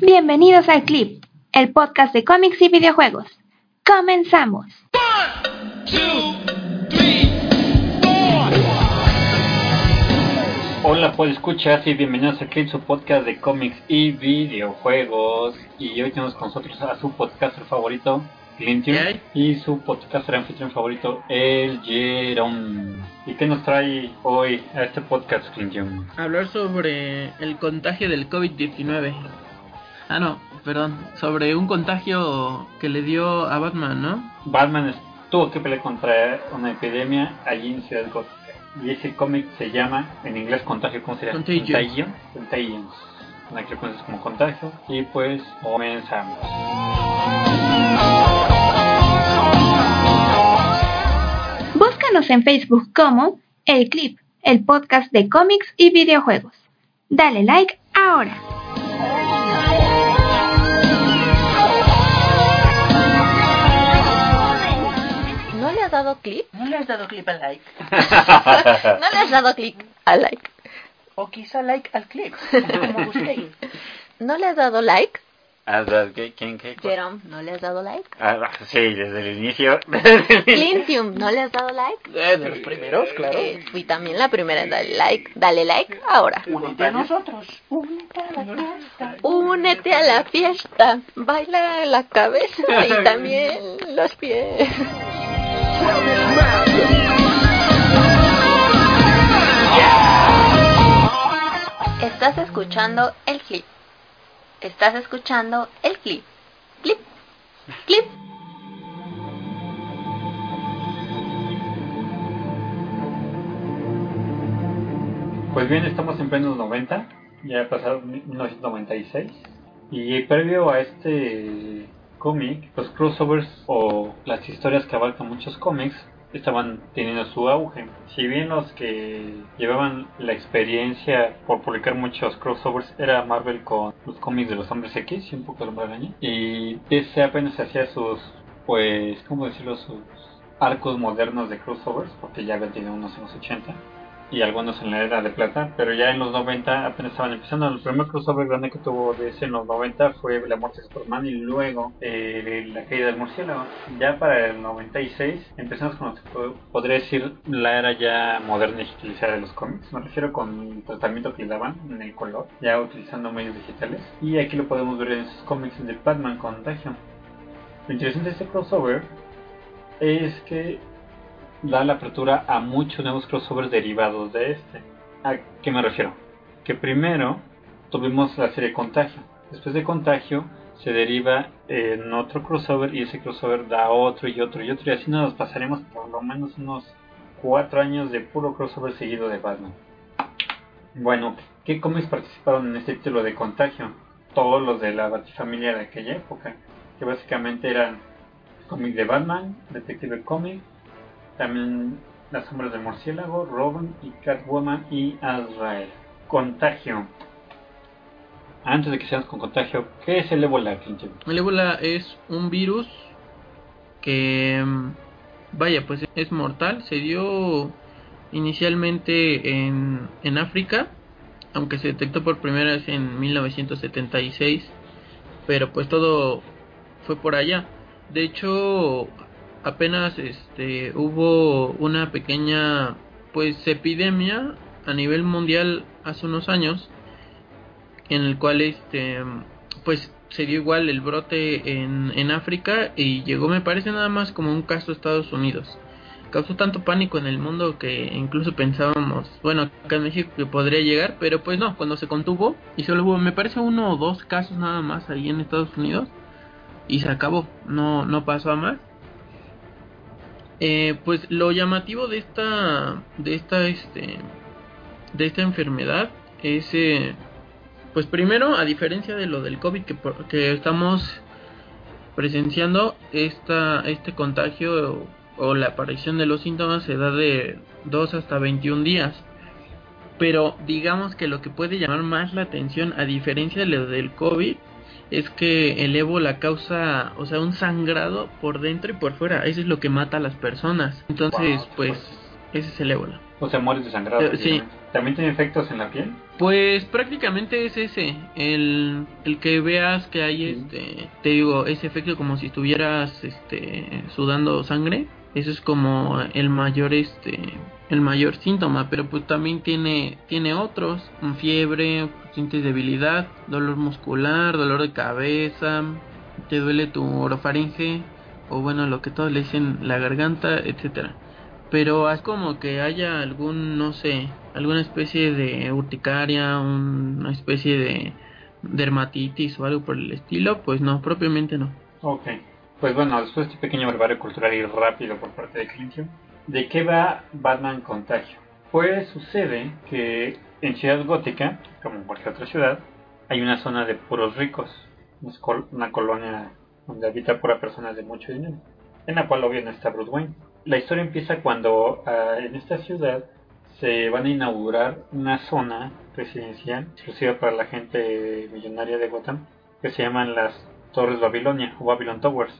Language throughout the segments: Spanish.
Bienvenidos al Clip, el podcast de cómics y videojuegos. ¡Comenzamos! Hola, pues escuchas y bienvenidos al Clip, su podcast de cómics y videojuegos. Y hoy tenemos con nosotros a su podcaster favorito, Clintium, y su podcaster anfitrión favorito, el Jerome. ¿Y qué nos trae hoy a este podcast, Clintium? Hablar sobre el contagio del COVID-19. Ah, no, perdón. Sobre un contagio que le dio a Batman, ¿no? Batman tuvo que pelear contra una epidemia allí en Ciudad Gótica. Y ese cómic se llama, en inglés, Contagio, ¿cómo sería? Contagion. Contagion. Contagion. Una que conoces como Contagio. Y pues, comenzamos. Búscanos en Facebook como El Clip, el podcast de cómics y videojuegos. Dale like ahora. Dado clic? ¿No le has dado clip al like? ¿No le has dado clic al like? O quizá like al clip, como gustéis. ¿No le has dado like? Ah. ¿Quién? ¿Qué? Jerome, ¿no le has dado like? Ah, sí, desde el inicio. Clintium, ¿no le has dado like? Eh, de los primeros, claro. Eh, fui también la primera en darle like. Dale like ahora. Únete a nosotros. Únete a la fiesta. Únete a la fiesta. Baila la cabeza y también los pies. Estás escuchando el clip. Estás escuchando el clip. Clip. Clip. Pues bien, estamos en plenos 90, ya ha pasado 1996. Y previo a este cómic, los crossovers o las historias que abarcan muchos cómics estaban teniendo su auge. Si bien los que llevaban la experiencia por publicar muchos crossovers era Marvel con los cómics de los Hombres X y un poco de Hombre Araña. Y DC apenas hacía sus, pues, ¿cómo decirlo? Sus arcos modernos de crossovers, porque ya habían tenido unos en los 80 y algunos en la era de plata, pero ya en los 90 apenas estaban empezando. El primer crossover grande que tuvo DC en los 90 fue la muerte de Superman y luego eh, la caída del murciélago. Ya para el 96 empezamos con lo que po- podría decir la era ya moderna y digitalizada de los cómics. Me refiero con el tratamiento que le daban en el color, ya utilizando medios digitales. Y aquí lo podemos ver en esos cómics de Batman Contagio. Lo interesante de este crossover es que da la apertura a muchos nuevos crossovers derivados de este. ¿A qué me refiero? Que primero tuvimos la serie Contagio. Después de Contagio se deriva en otro crossover y ese crossover da otro y otro y otro. Y así nos pasaremos por lo menos unos cuatro años de puro crossover seguido de Batman. Bueno, ¿qué cómics participaron en este título de Contagio? Todos los de la Batifamilia de aquella época. Que básicamente eran cómics de Batman, Detective Comics, también Las sombras del murciélago, Robin y Catwoman y Azrael. Contagio. Antes de que seamos con contagio, ¿qué es el ébola, Clinton? El ébola es un virus que, mm, vaya, pues es mortal. Se dio inicialmente en, en África, aunque se detectó por primera vez en 1976, pero pues todo fue por allá. De hecho, apenas este hubo una pequeña pues epidemia a nivel mundial hace unos años en el cual este pues se dio igual el brote en, en África y llegó me parece nada más como un caso a Estados Unidos. Causó tanto pánico en el mundo que incluso pensábamos bueno acá en México que podría llegar pero pues no cuando se contuvo y solo hubo me parece uno o dos casos nada más ahí en Estados Unidos y se acabó no no pasó a más eh, pues lo llamativo de esta de esta este de esta enfermedad es eh, pues primero, a diferencia de lo del COVID que, que estamos presenciando, esta, este contagio o, o la aparición de los síntomas se da de 2 hasta 21 días. Pero digamos que lo que puede llamar más la atención, a diferencia de lo del COVID, es que el ébola causa, o sea, un sangrado por dentro y por fuera. Eso es lo que mata a las personas. Entonces, Wow, pues, ese es el ébola. O sea, mueres desangrado. Eh, sí. ¿También tiene efectos en la piel? Pues prácticamente es ese, el, el que veas que hay este, te digo, ese efecto como si estuvieras este, sudando sangre, eso es como el mayor este, el mayor síntoma, pero pues también tiene, tiene otros, fiebre, sientes debilidad, dolor muscular, dolor de cabeza, te duele tu orofaringe, o bueno, lo que todos le dicen la garganta, etcétera pero es como que haya algún, no sé, alguna especie de urticaria, una especie de dermatitis o algo por el estilo, pues no, propiamente no. Ok. Pues bueno, después de este pequeño brevario cultural y rápido por parte de Clintio, ¿de qué va Batman Contagio? Pues sucede que en Ciudad Gótica, como en cualquier otra ciudad, hay una zona de puros ricos, una colonia donde habita pura personas de mucho dinero, en la cual obvio no está Bruce Wayne. La historia empieza cuando ah, en esta ciudad se van a inaugurar una zona residencial exclusiva para la gente millonaria de Gotham que se llaman las Torres Babilonia o Babylon Towers.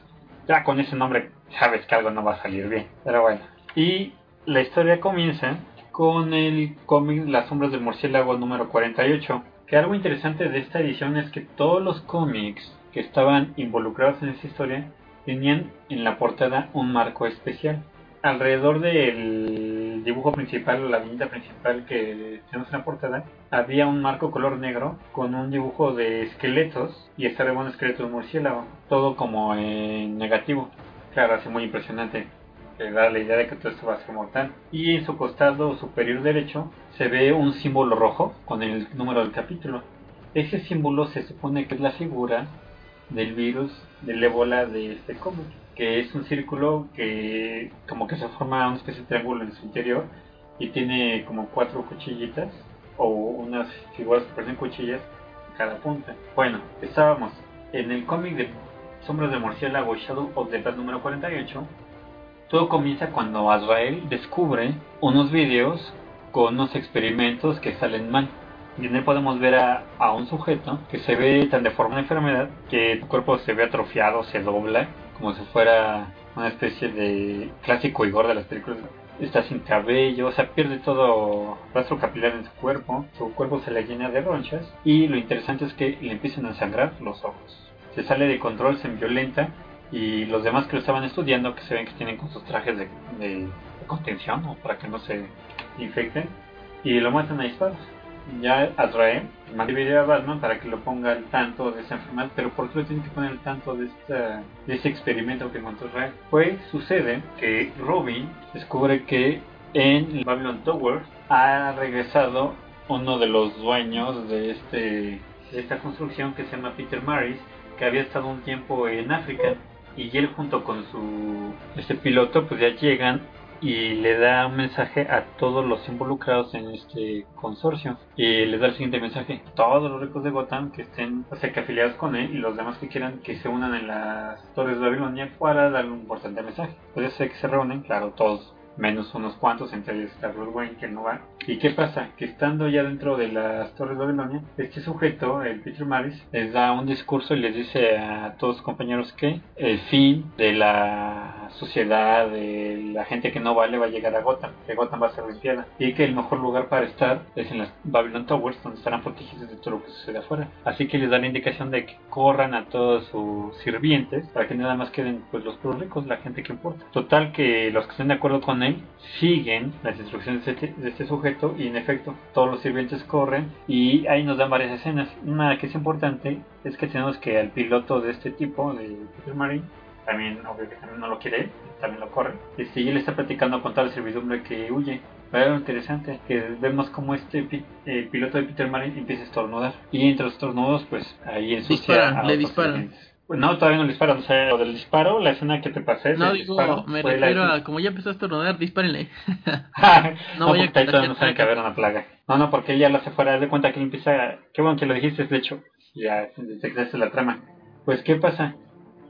Ya con ese nombre sabes que algo no va a salir bien, pero bueno. Y la historia comienza con el cómic Las sombras del murciélago número 48. Que algo interesante de esta edición es que todos los cómics que estaban involucrados en esta historia tenían en la portada un marco especial. Alrededor del dibujo principal la viñeta principal que tenemos en la portada, había un marco color negro con un dibujo de esqueletos y está un esqueleto de murciélago, todo como en negativo. Claro, hace muy impresionante, que da la idea de que todo esto va a ser mortal. Y en su costado superior derecho se ve un símbolo rojo con el número del capítulo. Ese símbolo se supone que es la figura del virus del ébola de este cómic, que es un círculo que como que se forma una especie de triángulo en su interior y tiene como cuatro cuchillitas o unas figuras que parecen cuchillas en cada punta. Bueno, estábamos en el cómic de Sombras de Murciélago Shadow of the Bat número 48. Todo comienza cuando Azrael descubre unos videos con unos experimentos que salen mal. Y en podemos ver a, a un sujeto que se ve tan de forma de enfermedad que su cuerpo se ve atrofiado, se dobla, como si fuera una especie de clásico Igor de las películas. Está sin cabello, o sea, pierde todo rastro capilar en su cuerpo, su cuerpo se le llena de ronchas y lo interesante es que le empiezan a sangrar los ojos. Se sale de control, se violenta y los demás que lo estaban estudiando, que se ven que tienen con sus trajes de, contención para que no se infecten, y lo matan a disparos ya Azrael manda video a Batman para que lo ponga al tanto de esa enfermedad, pero ¿por qué lo tiene que poner al tanto de, esta, de ese experimento que encontró Azrael? Pues sucede que Robin descubre que en Babylon Tower ha regresado uno de los dueños de, este, de esta construcción que se llama Peter Maris, que había estado un tiempo en África y él junto con su este piloto pues ya llegan y le da un mensaje a todos los involucrados en este consorcio. Y les da el siguiente mensaje. Todos los ricos de Gotham que estén o sea que afiliados con él y los demás que quieran que se unan en las torres de Babilonia para darle un importante mensaje. Ya sé que se reúnen claro todos menos unos cuantos, entre ellos Bruce Wayne, que no va. ¿Y qué pasa? Que estando ya dentro de las Torres de Babilonia, este sujeto, el Peter Maris, les da un discurso y les dice a todos sus compañeros que el fin de la sociedad, de la gente que no vale, va a llegar a Gotham, que Gotham va a ser limpiada, y que el mejor lugar para estar es en las Babylon Towers, donde estarán protegidos de todo lo que sucede afuera. Así que les da la indicación de que corran a todos sus sirvientes para que nada más queden pues los puros ricos, la gente que importa. Total que los que estén de acuerdo con él siguen las instrucciones de este, de este sujeto y en efecto todos los sirvientes corren y ahí nos dan varias escenas. Una que es importante es que tenemos que al piloto de este tipo, de Peter Marine, también obvio que también no lo quiere, también lo corre, este, y él está platicando con tal servidumbre que huye. Pero interesante, que vemos como este pi- eh, piloto de Peter Marine empieza a estornudar y entre los estornudos pues ahí ensucia Disparan, a le disparan. sirvientes. No, todavía no le disparan. O sea, lo del disparo, la escena que te pasé. No, digo, disparo, me refiero a como ya empezó a estornudar, dispárenle. no, porque a ahí todavía no sabe que haber una plaga. No, no, porque ella lo hace fuera de cuenta que él empieza. Qué bueno que lo dijiste, de hecho. Ya detectaste la trama. Pues, ¿qué pasa?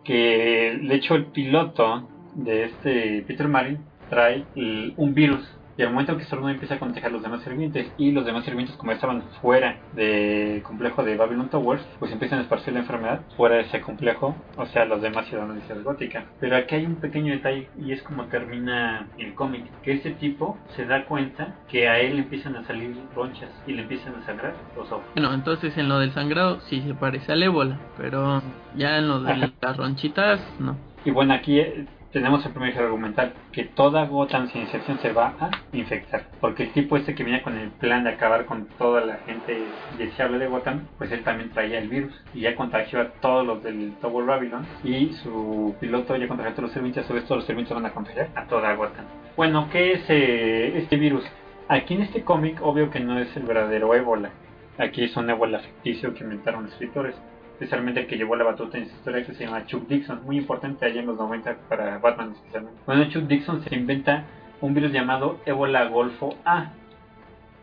Que de hecho el piloto de este Peter Marin trae el- un virus. Y al momento que estornuda empieza a contagiar a los demás sirvientes. Y los demás sirvientes, como estaban fuera del complejo de Babylon Towers, pues empiezan a esparcir la enfermedad fuera de ese complejo. O sea, los demás ciudadanos de Ciudad Gótica. Pero aquí hay un pequeño detalle y es como termina el cómic. Que este tipo se da cuenta que a él empiezan a salir ronchas y le empiezan a sangrar los ojos. Bueno, entonces en lo del sangrado sí se parece al ébola, pero ya en lo de las ronchitas, no. Y bueno, aquí eh, tenemos el primer giro argumental, que toda Gotham sin excepción se va a infectar. Porque el tipo este que venía con el plan de acabar con toda la gente deseable de Gotham, pues él también traía el virus. Y ya contagió a todos los del Tower Babylon. Y su piloto ya contagió a todos los servicios, a su vez todos los servicios van a contagiar a toda Gotham. Bueno, ¿qué es eh, este virus? Aquí en este cómic, obvio que no es el verdadero ébola. Aquí es un ébola ficticio que inventaron los escritores especialmente que llevó la batuta en esta historia que se llama Chuck Dixon, muy importante allá en los 90 para Batman especialmente. Bueno, Chuck Dixon se inventa un virus llamado ébola golfo A.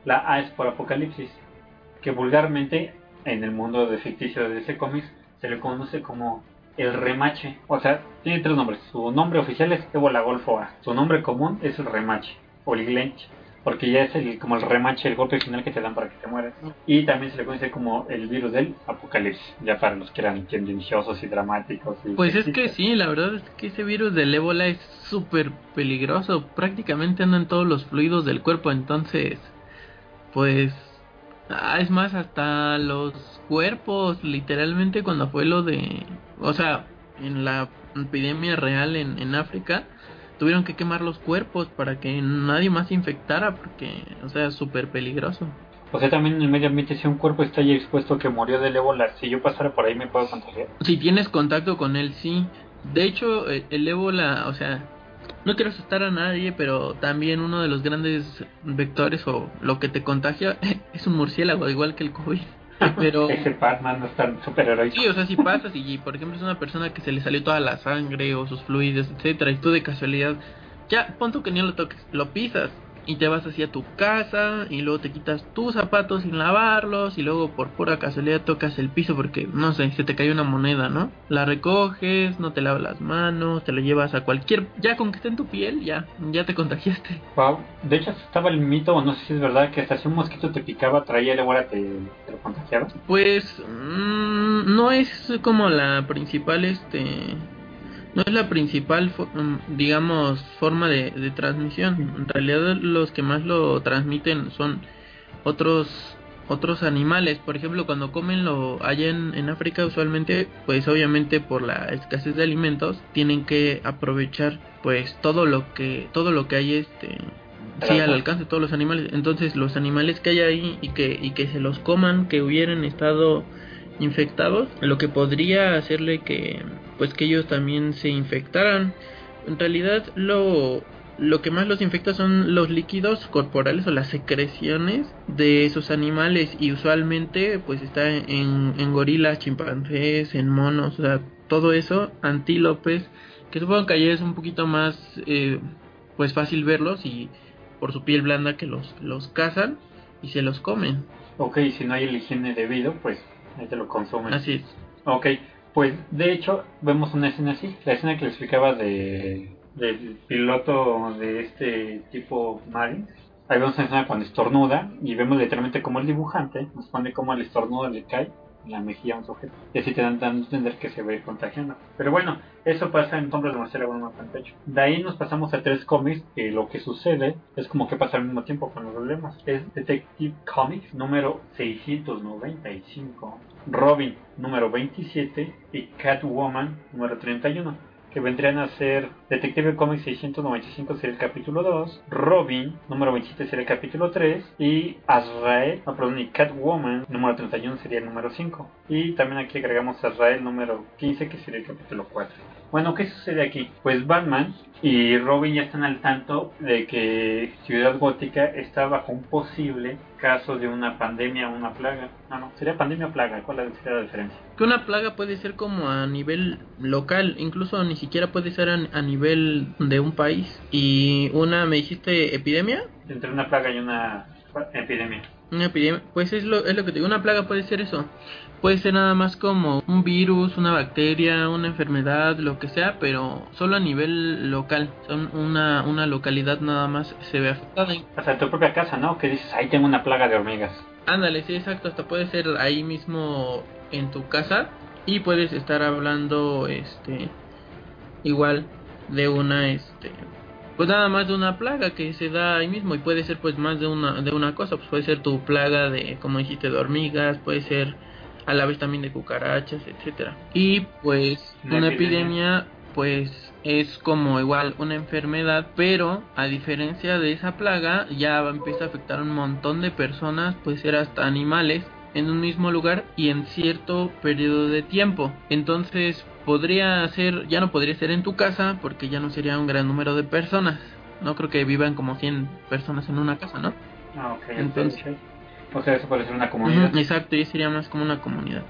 La A es por apocalipsis, que vulgarmente en el mundo de ficticio de ese cómics se le conoce como el remache. O sea, tiene tres nombres. Su nombre oficial es ébola golfo A. Su nombre común es el remache o el glench. Porque ya es el, como el remache, el golpe final que te dan para que te mueras. Y también se le conoce como el virus del apocalipsis. Ya para los que eran tendenciosos y dramáticos. y Pues es que sí, la verdad es que ese virus del ébola es súper peligroso. Prácticamente anda en todos los fluidos del cuerpo, entonces, pues, ah, es más, hasta los cuerpos, literalmente cuando fue lo de, o sea, en la epidemia real en, en África, tuvieron que quemar los cuerpos para que nadie más se infectara, porque, o sea, es súper peligroso. O sea, también en el medio ambiente, si un cuerpo está ya expuesto que murió del ébola, si yo pasara por ahí me puedo contagiar. Si tienes contacto con él, sí. De hecho, el, el ébola, o sea, no quiero asustar a nadie, pero también uno de los grandes vectores o lo que te contagia es un murciélago, igual que el COVID. Pero Ese Batman no es tan superheroico. sí, o sea, si pasas y por ejemplo es una persona que se le salió toda la sangre o sus fluidos, etcétera, y tú de casualidad, ya pon tú que ni lo toques, lo pisas y te vas hacia tu casa y luego te quitas tus zapatos sin lavarlos y luego por pura casualidad tocas el piso porque no sé, se te cayó una moneda, ¿no? La recoges, no te lavas las manos, te lo llevas a cualquier, ya con que esté en tu piel, ya, ya te contagiaste. Wow. De hecho, estaba el mito, o no sé si es verdad, que hasta si un mosquito te picaba, traía el ébola, te, te lo contagiaba. Pues mm, no es como la principal, este, no es la principal, mm, digamos, forma de, de transmisión. En realidad los que más lo transmiten son otros otros animales. Por ejemplo, cuando comen lo allá en, en África usualmente, pues obviamente por la escasez de alimentos tienen que aprovechar pues todo lo que todo lo que hay este sí al alcance de todos los animales. Entonces los animales que hay ahí y que y que se los coman, que hubieran estado infectados, lo que podría hacerle que pues que ellos también se infectaran. En realidad lo lo que más los infecta son los líquidos corporales o las secreciones de esos animales y usualmente pues está en, en gorilas, chimpancés, en monos, o sea, todo eso, antílopes, que supongo que allí es un poquito más eh, pues fácil verlos y por su piel blanda que los, los cazan y se los comen. Ok, si no hay el higiene debido, pues ahí te lo consumen. Así es. Ok, pues de hecho vemos una escena así, la escena que le explicaba de del piloto de este tipo Marines. Ahí vemos una escena cuando estornuda y vemos literalmente como el dibujante nos pone como el estornudo le cae la mejilla a un sujeto. Y así te dan a entender que se va a contagiando. Pero bueno, eso pasa en Sombras de Marcela Bruno Campecho. De ahí nos pasamos a tres cómics que lo que sucede es como que pasa al mismo tiempo cuando lo leemos. Es Detective Comics número 695, Robin número 27 y Catwoman número 31 que vendrían a ser Detective Comics 695 sería el capítulo 2, Robin número 27 sería el capítulo 3 y Azrael, no, perdón, y Catwoman número 31 sería el número 5 y también aquí agregamos Azrael número 15 que sería el capítulo 4. Bueno, ¿qué sucede aquí? Pues Batman y Robin ya están al tanto de que Ciudad Gótica está bajo un posible caso de una pandemia o una plaga. No, no, sería pandemia o plaga. ¿Cuál sería la diferencia? Que una plaga puede ser como a nivel local, incluso ni siquiera puede ser a nivel de un país. Y una, me dijiste, epidemia. Entre una plaga y una epidemia. Una epidemia, pues es lo, es lo que te digo, una plaga puede ser eso. Puede ser nada más como un virus, una bacteria, una enfermedad, lo que sea, pero solo a nivel local. Son una, una localidad nada más se ve afectada. Hasta tu propia casa, ¿no? Que dices, ahí tengo una plaga de hormigas. Ándale, sí, exacto. Hasta puede ser ahí mismo en tu casa y puedes estar hablando, este, igual de una, este, pues nada más de una plaga que se da ahí mismo y puede ser pues más de una de una cosa pues puede ser tu plaga de como dijiste de hormigas puede ser a la vez también de cucarachas etcétera y pues Una una, epidemia. epidemia. pues es como igual una enfermedad pero a diferencia de esa plaga ya va- empieza a afectar a un montón de personas puede ser hasta animales en un mismo lugar y en cierto periodo de tiempo. Entonces podría ser, ya no podría ser en tu casa porque ya no sería un gran número de personas. No creo que vivan como 100 personas en una casa, ¿no? Ah, ok. Entonces-. O sea, eso puede ser una comunidad. Exacto, y sería más como una comunidad.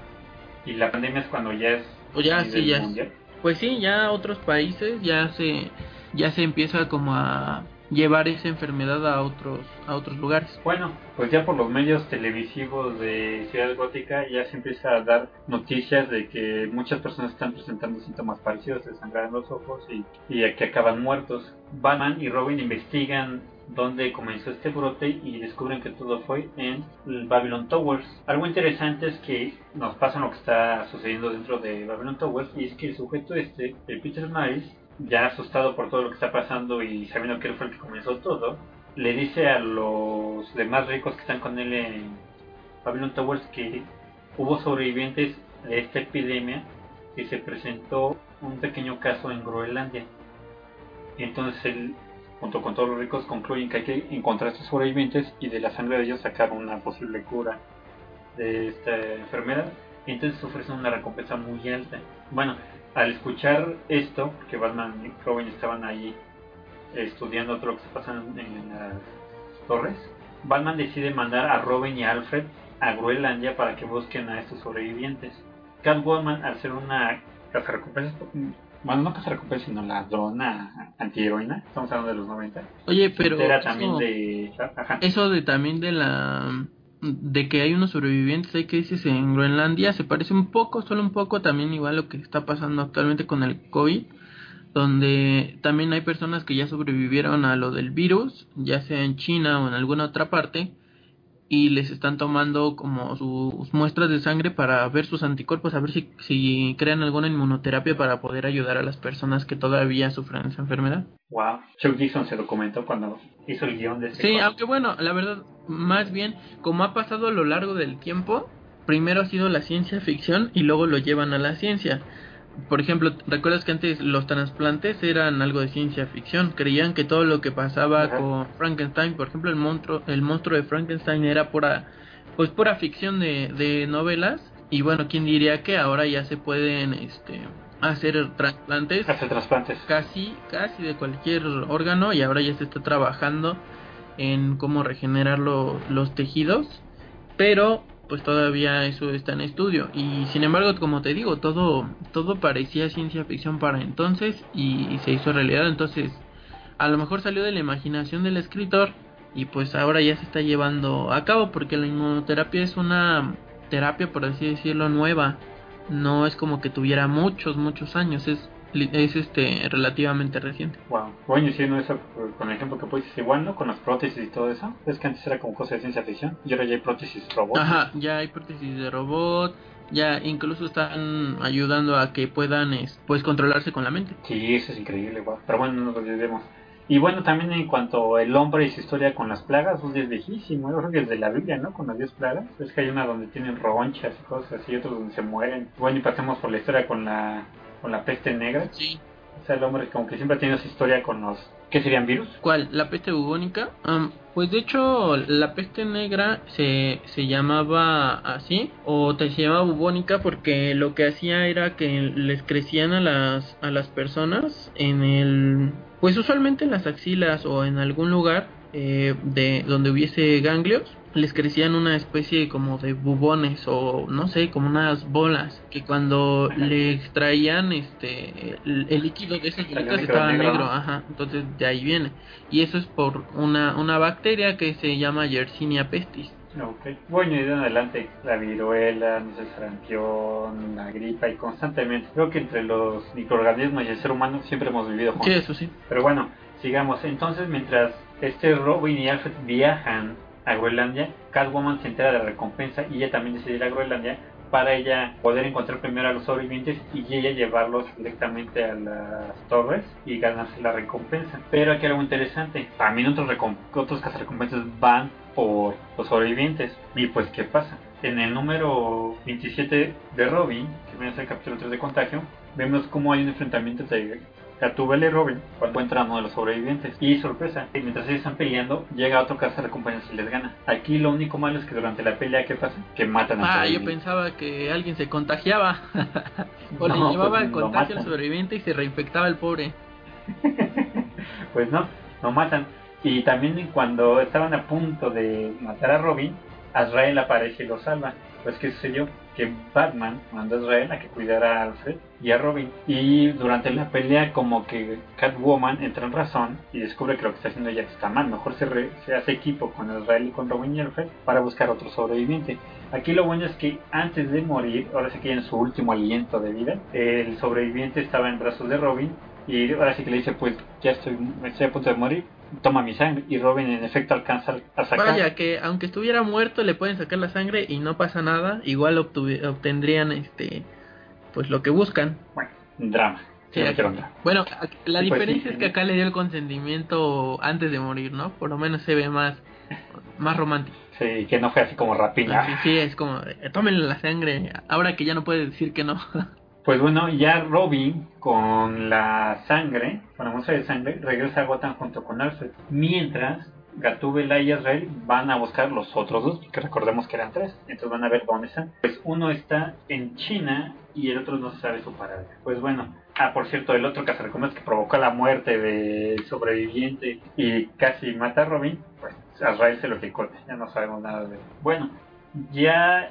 Y la pandemia es cuando ya es. O ya, sí, ya es. Pues sí, ya otros países ya se ya se empieza como a llevar esa enfermedad a otros a otros lugares. Bueno, pues ya por los medios televisivos de Ciudad Gótica ya se empieza a dar noticias de que muchas personas están presentando síntomas parecidos de sangrar en los ojos y, y que acaban muertos. Batman y Robin investigan dónde comenzó este brote y descubren que todo fue en Babylon Towers. Algo interesante es que nos pasa lo que está sucediendo dentro de Babylon Towers y es que el sujeto este, el Peter Miles, ya asustado por todo lo que está pasando y sabiendo que él fue el que comenzó todo, le dice a los demás ricos que están con él en Babylon Towers que hubo sobrevivientes de esta epidemia que se presentó un pequeño caso en Groenlandia. Y entonces él, junto con todos los ricos, concluyen que hay que encontrar estos sobrevivientes y de la sangre de ellos sacar una posible cura de esta enfermedad. Y entonces ofrecen una recompensa muy alta. Bueno, al escuchar esto, que Batman y Robin estaban ahí estudiando todo lo que está pasando en las torres, Batman decide mandar a Robin y a Alfred a Groenlandia para que busquen a estos sobrevivientes. Catwoman, al ser una cazarrecompensas, bueno, no cazarrecompensas, sino ladrona antiheroína, estamos hablando de los 90, Oye, se pero entera eso- también de... Ajá. Eso de también de la de que hay unos sobrevivientes hay dices en Groenlandia se parece un poco, solo un poco también igual lo que está pasando actualmente con el COVID, donde también hay personas que ya sobrevivieron a lo del virus, ya sea en China o en alguna otra parte, y les están tomando como sus muestras de sangre para ver sus anticuerpos, a ver si, si crean alguna inmunoterapia para poder ayudar a las personas que todavía sufren esa enfermedad. Wow. Chuck Dixon se documentó cuando hizo el guion de este Sí, aunque bueno, la verdad, más bien, como ha pasado a lo largo del tiempo, primero ha sido la ciencia ficción y luego lo llevan a la ciencia. Por ejemplo, ¿recuerdas que antes los trasplantes eran algo de ciencia ficción? Creían que todo lo que pasaba Ajá. con Frankenstein, por ejemplo, el monstruo, el monstruo de Frankenstein era pura, pues pura ficción de, de novelas. Y bueno, ¿quién diría que ahora ya se pueden, este, hacer trasplantes? Hace trasplantes. casi, casi de cualquier órgano y ahora ya se está trabajando en cómo regenerar lo- los tejidos, pero pues todavía eso está en estudio. Y sin embargo como te digo todo todo parecía ciencia ficción para entonces y, y se hizo realidad. Entonces a lo mejor salió de la imaginación del escritor y pues ahora ya se está llevando a cabo porque la inmunoterapia es una terapia por así decirlo nueva. No es como que tuviera muchos muchos años. Es es este relativamente reciente Wow. Bueno, diciendo eso eh, con el ejemplo que pusiste igual, ¿no? Con las prótesis y todo eso. Es que antes era como cosa de ciencia ficción y ahora ya hay prótesis robot. Ajá, ya hay prótesis de robot, ya incluso están ayudando a que puedan es, pues controlarse con la mente. Sí, eso es increíble, wow. Pero bueno, no nos olvidemos. Y bueno, también en cuanto el hombre y su historia con las plagas, pues es viejísimo. Yo creo que desde la Biblia, ¿no? Con las 10 plagas. Es que hay una donde tienen ronchas y cosas así, otros donde se mueren. Bueno, y pasemos por la historia con la, con la peste negra. Sí. O sea, el hombre como que siempre ha tenido esa historia con los... ¿Qué serían virus? ¿Cuál? ¿La peste bubónica? Am, pues de hecho la peste negra se, se llamaba así o te se llamaba bubónica porque lo que hacía era que les crecían a las, a las personas en el... Pues usualmente en las axilas o en algún lugar eh, de donde hubiese ganglios les crecían una especie como de bubones o no sé, como unas bolas que cuando le extraían este el, el líquido de esas bolitas estaba negro, ajá, entonces de ahí viene. Y eso es por una una bacteria que se llama Yersinia pestis. Bueno, y de en adelante, la viruela, no sé, sarampión, la gripa, y constantemente. Creo que entre los microorganismos y el ser humano siempre hemos vivido Sí, juntos. eso sí. Pero bueno, sigamos. Entonces, mientras este Robin y Alfred viajan a Groenlandia, Catwoman se entera de la recompensa y ella también decide ir a Groenlandia para ella poder encontrar primero a los sobrevivientes y ella llevarlos directamente a las torres y ganarse la recompensa. Pero aquí algo interesante. También otros, otros cazarrecompensas van por los sobrevivientes. Y pues, ¿qué pasa? En el número 27 de Robin, que viene a ser el capítulo 3 de Contagio, vemos cómo hay un enfrentamiento entre Gatúbela y Robin cuando encuentran a uno de los sobrevivientes. Y sorpresa, y mientras ellos están peleando, llega otro cazarrecompensas y les gana. Aquí lo único malo es que durante la pelea, ¿qué pasa? Que matan a Ah, yo pensaba que alguien se contagiaba. o No, le llevaba pues, el lo contagio al sobreviviente y se reinfectaba el pobre. pues no, lo matan. Y también cuando estaban a punto de matar a Robin, Azrael aparece y lo salva. Pues ¿qué sucedió? Que Batman mandó a Azrael a que cuidara a Alfred y a Robin. Y durante la pelea como que Catwoman entra en razón y descubre que lo que está haciendo ella está mal. Mejor se, se hace equipo con Azrael y con Robin y Alfred para buscar otro sobreviviente. Aquí lo bueno es que antes de morir, ahora sí que en su último aliento de vida, el sobreviviente estaba en brazos de Robin y ahora sí que le dice, pues ya estoy, estoy a punto de morir, toma mi sangre. Y Robin en efecto alcanza a sacar... Vaya, que aunque estuviera muerto le pueden sacar la sangre y no pasa nada, igual obtendrían este pues lo que buscan. Bueno, drama. Sí, aquí-. Bueno, la Sí, pues, diferencia sí, es que sí. acá le dio el consentimiento antes de morir, ¿no? Por lo menos se ve más más romántico. Sí, que no fue así como rapiña. Así, sí, es como, tómenle la sangre, ahora que ya no puede decir que no. Pues bueno, ya Robin con la sangre, con la muestra de sangre, regresa a Gotham junto con Alfred. Mientras Gatúbela y Azrael van a buscar los otros dos, que recordemos que eran tres. Entonces van a ver dónde están. Pues uno está en China y el otro no se sabe su paradero. Pues bueno, ah, por cierto, el otro cazarrecompensas que provocó la muerte del sobreviviente y casi mata a Robin, pues Azrael se lo jicote. Ya no sabemos nada de él. Bueno, ya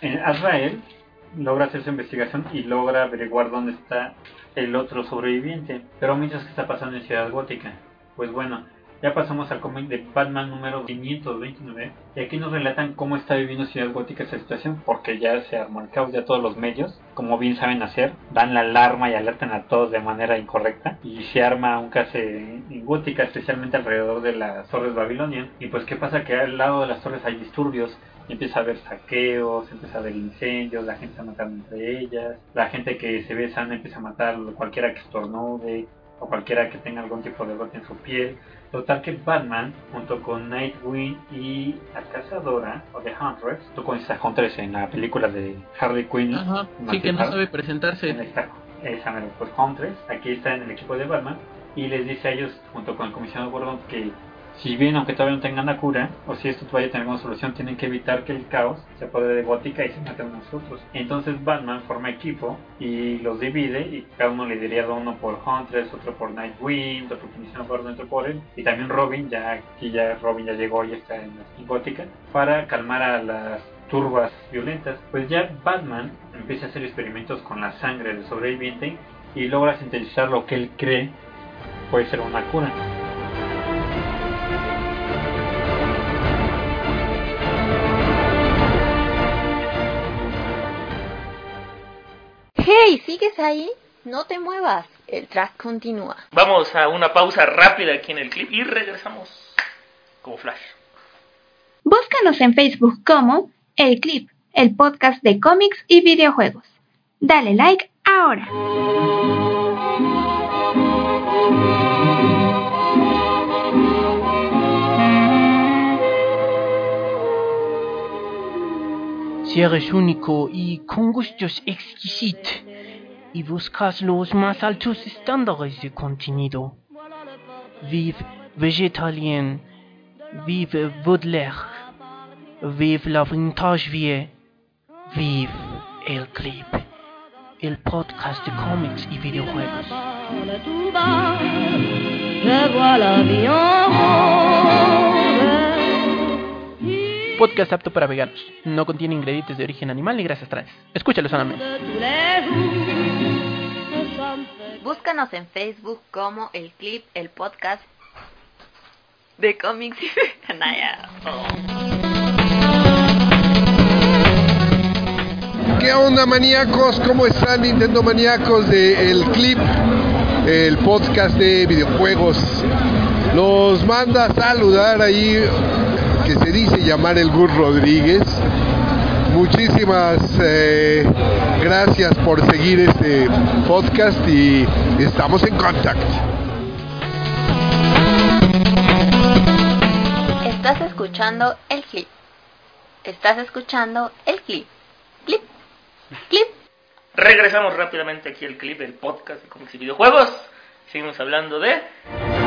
eh, Azrael logra hacer su investigación y logra averiguar dónde está el otro sobreviviente. Pero mientras que está pasando en Ciudad Gótica. Pues bueno, ya pasamos al cómic de Batman número 529 y aquí nos relatan cómo está viviendo Ciudad Gótica esa situación porque ya se armó el caos, ya todos los medios, como bien saben hacer, dan la alarma y alertan a todos de manera incorrecta y se arma un caso en Gótica, especialmente alrededor de las torres Babilonia y pues qué pasa que al lado de las torres hay disturbios empieza a haber saqueos, empieza a haber incendios, la gente se matando entre ellas, la gente que se ve sana empieza a matar a cualquiera que estornude o cualquiera que tenga algún tipo de brote en su piel. Total que Batman, junto con Nightwing y la cazadora, o The Huntress, junto con Huntress en la película de Harley Quinn, Ajá, sí que no sabe en presentarse. esta, esa pues Huntress, aquí está en el equipo de Batman, y les dice a ellos, junto con el comisionado Gordon, que si bien aunque todavía no tengan la cura, o si esto todavía tiene alguna solución, tienen que evitar que el caos se apodere de Gótica y se unos a otros. Entonces Batman forma equipo y los divide, y cada uno lideraría uno por Huntress, otro por Nightwing, otro por comisionado Gordon, otro por él, y también Robin, ya aquí ya Robin ya llegó y está en, en Gótica, para calmar a las turbas violentas. Pues ya Batman empieza a hacer experimentos con la sangre del sobreviviente y logra sintetizar lo que él cree puede ser una cura. Hey, ¿sigues ahí? No te muevas. El track continúa. Vamos a una pausa rápida aquí en el clip y regresamos como flash. Búscanos en Facebook como El Clip, el podcast de cómics y videojuegos. Dale like ahora. Si eres único y con gustos exquisitos y buscas los más altos estándares de contenido, vive Vegetalien, vive Baudelaire, vive la vintage vie, vive el clip, el podcast de cómics y videojuegos. podcast apto para veganos. No contiene ingredientes de origen animal ni grasas trans. Escúchalo solamente. Búscanos en Facebook como el clip, el podcast de cómics y Naya. ¿Qué onda maníacos? ¿Cómo están Nintendo maníacos de El Clip, el podcast de videojuegos? Nos manda a saludar ahí que se dice llamar el Gus Rodríguez. Muchísimas eh, gracias por seguir este podcast y estamos en contacto. Estás escuchando el clip. Estás escuchando el clip. Clip. Clip. Regresamos rápidamente aquí al clip, el podcast de cómics y videojuegos. Seguimos hablando de.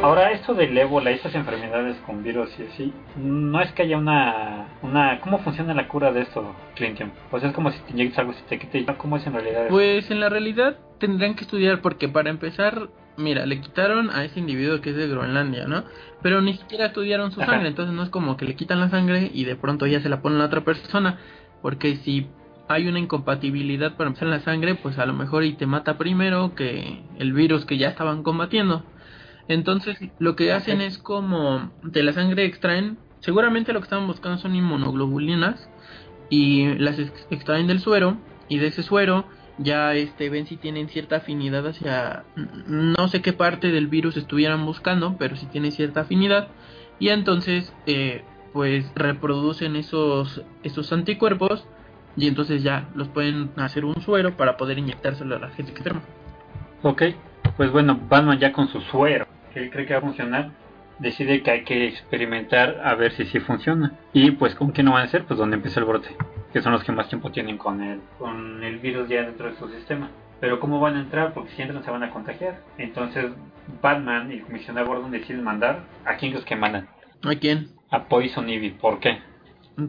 Ahora, esto del ébola, estas enfermedades con virus y así, no es que haya una. una ¿Cómo funciona la cura de esto, Clinton? Pues es como si te inyectas algo, si te quita, ¿cómo es en realidad? Pues en la realidad tendrían que estudiar porque para empezar, mira, le quitaron a ese individuo que es de Groenlandia, ¿no? Pero ni siquiera estudiaron su Ajá. sangre, entonces no es como que le quitan la sangre y de pronto ya se la ponen a otra persona, porque si hay una incompatibilidad para empezar en la sangre, pues a lo mejor y te mata primero que el virus que ya estaban combatiendo. Entonces, lo que hacen es como de la sangre extraen, seguramente lo que estaban buscando son inmunoglobulinas y las ex- extraen del suero y de ese suero ya este ven si tienen cierta afinidad hacia no sé qué parte del virus estuvieran buscando, pero si tiene cierta afinidad. Y entonces eh, pues reproducen esos esos anticuerpos y entonces ya los pueden hacer un suero para poder inyectárselo a la gente que enferma. Ok, pues bueno, Batman ya con su suero, que él cree que va a funcionar, decide que hay que experimentar a ver si sí funciona. Y pues con qué no van a ser, pues donde empieza el brote, que son los que más tiempo tienen con el, con el virus ya dentro de su sistema. Pero ¿cómo van a entrar? Porque si entran se van a contagiar. Entonces Batman y el comisionado Gordon deciden mandar, ¿a quién crees que mandan? ¿A quién? A Poison Ivy, ¿por qué?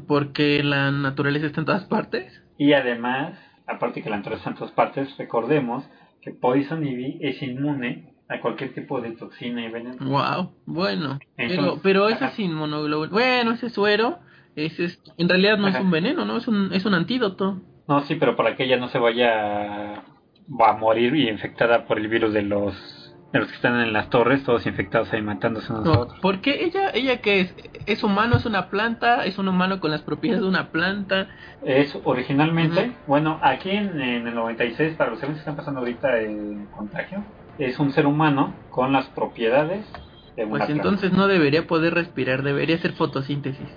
Porque la naturaleza está en todas partes. Y además, aparte que la naturaleza está en todas partes, recordemos que Poison Ivy es inmune a cualquier tipo de toxina y veneno. Wow, bueno. pero Entonces, pero ese sin monoglobulina. Bueno, ese suero, ese es, en realidad no es un veneno, ¿no? Es un, es un antídoto. No, sí, pero para que ella no se vaya a, a morir y infectada por el virus de los de los que están en las torres, todos infectados ahí matándose unos a No, otros. ¿Por qué ella, ella qué es? ¿Es humano? ¿Es una planta? ¿Es un humano con las propiedades de una planta? Es originalmente, bueno, aquí en, en el 96, para los eventos que están pasando ahorita el contagio, es un ser humano con las propiedades de una Pues planta. entonces no debería poder respirar, debería hacer fotosíntesis.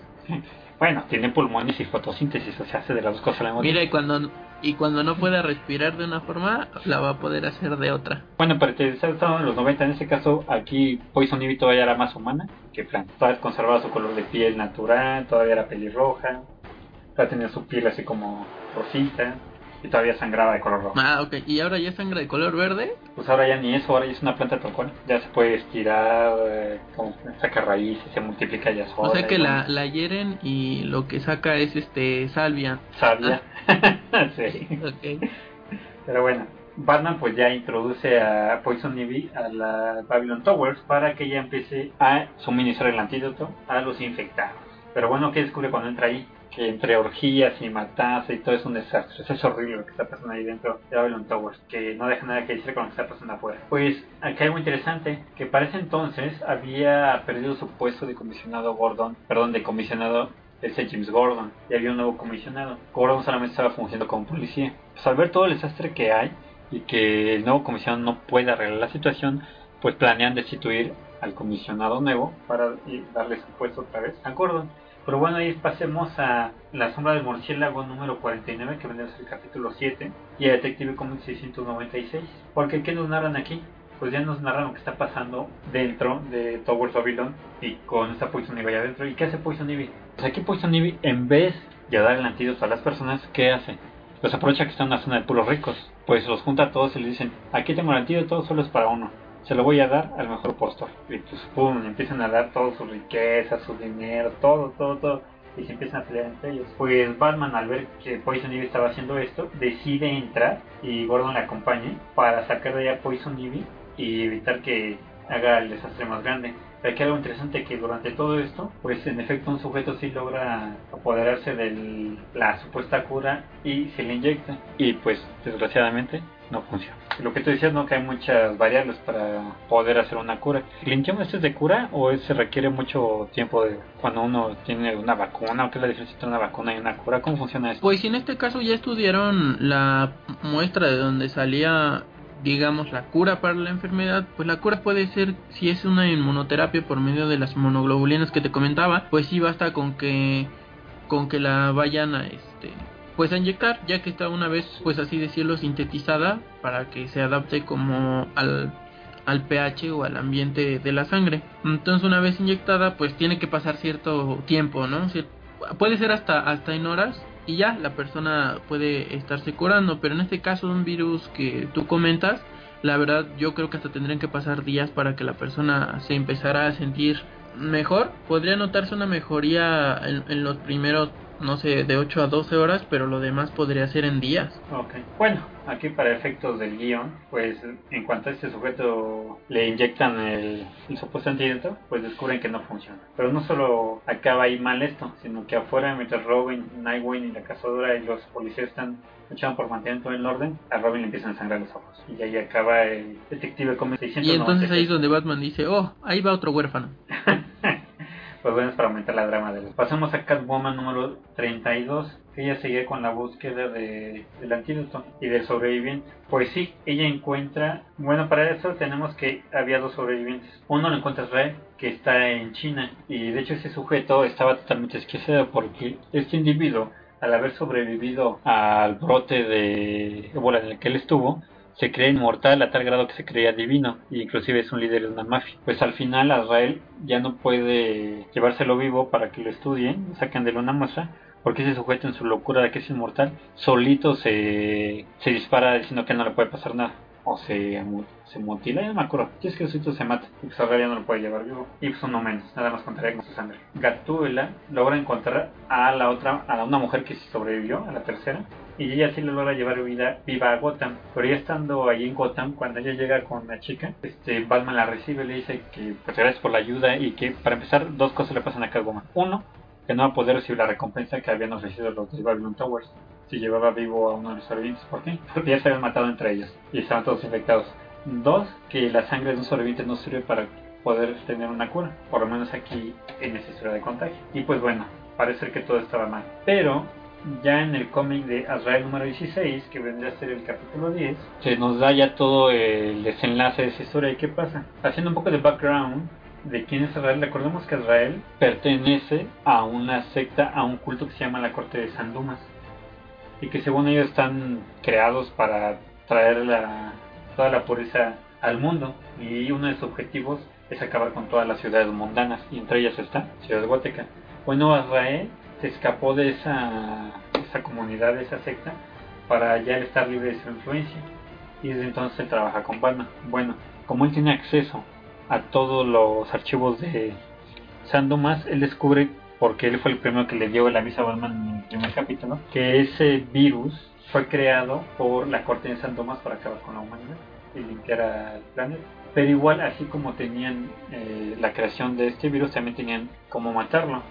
Bueno, tiene pulmones y fotosíntesis, o sea, hace de las dos cosas la. Mira, y cuando, y cuando no pueda respirar de una forma, la va a poder hacer de otra. Bueno, pero te estaba en los 90, en ese caso, aquí Poison Ivy todavía era más humana que Plan. Todavía conservaba su color de piel natural, todavía era pelirroja, todavía tenía su piel así como rosita y todavía sangraba de color rojo. Ah, ok. ¿Y ahora ya sangra de color verde? Pues ahora ya ni eso, ahora ya es una planta tal cual. Ya se puede estirar, eh, como saca raíces, se multiplica ya sola. O sea que la, la hieren y lo que saca es este salvia. Sabia. sí. Ok. Pero bueno, Batman pues ya introduce a Poison Ivy a la Babylon Towers para que ella empiece a suministrar el antídoto a los infectados. Pero bueno, ¿qué descubre cuando entra ahí? Que entre orgías y matanza y todo es un desastre. Eso es horrible lo que está pasando ahí dentro de Babylon Towers, que no deja nada que decir con lo que está pasando afuera. Pues aquí hay algo interesante, que para ese entonces había perdido su puesto de comisionado Gordon, perdón, de comisionado ese James Gordon y había un nuevo comisionado. Gordon solamente estaba fungiendo como policía. Pues al ver todo el desastre que hay y que el nuevo comisionado no puede arreglar la situación, pues planean destituir al comisionado nuevo para darle su puesto otra vez a Gordon. Pero bueno, ahí pasemos a La sombra del murciélago número 49, que vendrá a ser el capítulo 7, y a Detective Comics 696. Porque, ¿qué nos narran aquí? Pues ya nos narran lo que está pasando dentro de Towers Babylon y con esta Poison Ivy adentro. ¿Y qué hace Poison Ivy? Pues aquí Poison Ivy, en vez de dar el antídoto a las personas, ¿qué hace? Pues aprovecha que está en una zona de puros ricos. Pues los junta a todos y les dicen, aquí tengo el antídoto, solo es para uno. Se lo voy a dar al mejor postor. Y pues pum, empiezan a dar toda su riqueza, su dinero, todo, todo, todo. Y se empiezan a pelear entre ellos. Pues Batman al ver que Poison Ivy estaba haciendo esto, decide entrar y Gordon le acompañe para sacar de allá Poison Ivy y evitar que haga el desastre más grande. Aquí algo interesante que durante todo esto, pues en efecto un sujeto sí logra apoderarse de la supuesta cura y se le inyecta. Y pues desgraciadamente no funciona. Lo que tú decías, ¿no? Que hay muchas variables para poder hacer una cura. ¿El este es de cura o se requiere mucho tiempo de cuando uno tiene una vacuna? ¿O qué es la diferencia entre una vacuna y una cura? ¿Cómo funciona esto? Pues en este caso ya estudiaron la muestra de donde salía digamos la cura para la enfermedad, pues la cura puede ser si es una inmunoterapia por medio de las monoglobulinas que te comentaba, pues sí basta con que con que la vayan a este pues a inyectar, ya que está una vez, pues así decirlo, sintetizada para que se adapte como al, al pH o al ambiente de la sangre. Entonces una vez inyectada, pues tiene que pasar cierto tiempo, ¿no? Puede ser hasta, hasta en horas y ya la persona puede estarse curando, pero en este caso un virus que tú comentas, la verdad yo creo que hasta tendrían que pasar días para que la persona se empezara a sentir mejor. Podría notarse una mejoría en los primeros no sé, de 8 a 12 horas, pero lo demás podría ser en días. Ok. Bueno, aquí para efectos del guion, pues en cuanto a este sujeto le inyectan el, supuesto antídoto, pues descubren que no funciona. Pero no solo acaba ahí mal esto, sino que afuera, mientras Robin, Nightwing y la cazadora y los policías están luchando por mantener todo el orden, a Robin le empiezan a sangrar los ojos. Y ahí acaba el detective como 600. Y entonces ahí es donde Batman dice, oh, ahí va otro huérfano. pues bueno, es para aumentar la drama de los. Pasamos a Catwoman número 32, que ella seguía con la búsqueda de, del antídoto y del sobreviviente. Pues sí, ella encuentra, bueno, para eso tenemos que había dos sobrevivientes. Uno lo encuentra Israel, que está en China, y de hecho ese sujeto estaba totalmente esquecido porque este individuo, al haber sobrevivido al brote de ébola en el que él estuvo, se cree inmortal a tal grado que se creía divino e inclusive es un líder de una mafia. Pues al final Azrael ya no puede llevárselo vivo para que lo estudien, saquen de él una muestra, porque ese sujeto en su locura de que es inmortal, solito se, se dispara diciendo que no le puede pasar nada. O se, se mutila, ya no me acuerdo. Si es que el sujeto se mata. Y pues Azrael ya no lo puede llevar vivo. Y pues uno menos, nada más contaría con su sangre. Gatúbela logra encontrar a la otra, a una mujer que sobrevivió, a la tercera, y ella sí le logra llevar vida, viva a Gotham. Pero ya estando ahí en Gotham, cuando ella llega con la chica, este Batman la recibe le dice que pues gracias por la ayuda y que para empezar dos cosas le pasan a Catwoman. Uno, que no va a poder recibir la recompensa que habían ofrecido los de Babylon Towers si llevaba vivo a uno de los sobrevivientes. ¿Por qué? Porque ya se habían matado entre ellos y estaban todos infectados. Dos, que la sangre de un sobreviviente no sirve para poder tener una cura, por lo menos aquí en esta historia de contagio. Y pues bueno, parece que todo estaba mal. Pero ya en el cómic de Azrael número 16, que vendría a ser el capítulo 10, se nos da ya todo el desenlace de esa historia. ¿Y qué pasa? Haciendo un poco de background de quién es Azrael, recordemos que Azrael pertenece a una secta, a un culto que se llama la corte de San Dumas. Y que según ellos están creados para traer la, toda la pureza al mundo. Y uno de sus objetivos es acabar con todas las ciudades mundanas. Y entre ellas está Ciudad Gótica. Bueno, Azrael se escapó de esa, esa comunidad, de esa secta, para ya estar libre de su influencia. Y desde entonces él trabaja con Batman. Bueno, como él tiene acceso a todos los archivos de San Dumas, él descubre, porque él fue el primero que le dio el aviso a Batman en el primer capítulo, que ese virus fue creado por la corte de San Dumas para acabar con la humanidad y limpiar al planeta. Pero igual, así como tenían eh, la creación de este virus, también tenían cómo matarlo.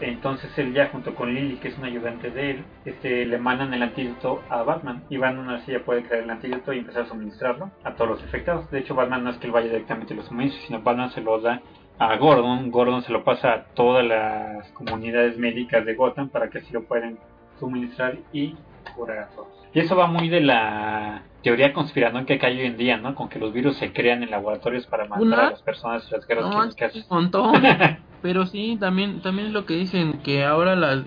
Entonces él ya junto con Lily, que es un ayudante de él, este, le mandan el antídoto a Batman. Y Batman así ya puede crear el antídoto y empezar a suministrarlo a todos los afectados. De hecho, Batman no es que él vaya directamente a los suministros, sino Batman se lo da a Gordon. Gordon se lo pasa a todas las comunidades médicas de Gotham para que así lo puedan suministrar y Y eso va muy de la teoría conspiranoica que hay hoy en día, ¿no? Con que los virus se crean en laboratorios para matar a las personas y las guerras no, químicas. Un montón. Pero sí, también, también es lo que dicen, que ahora las...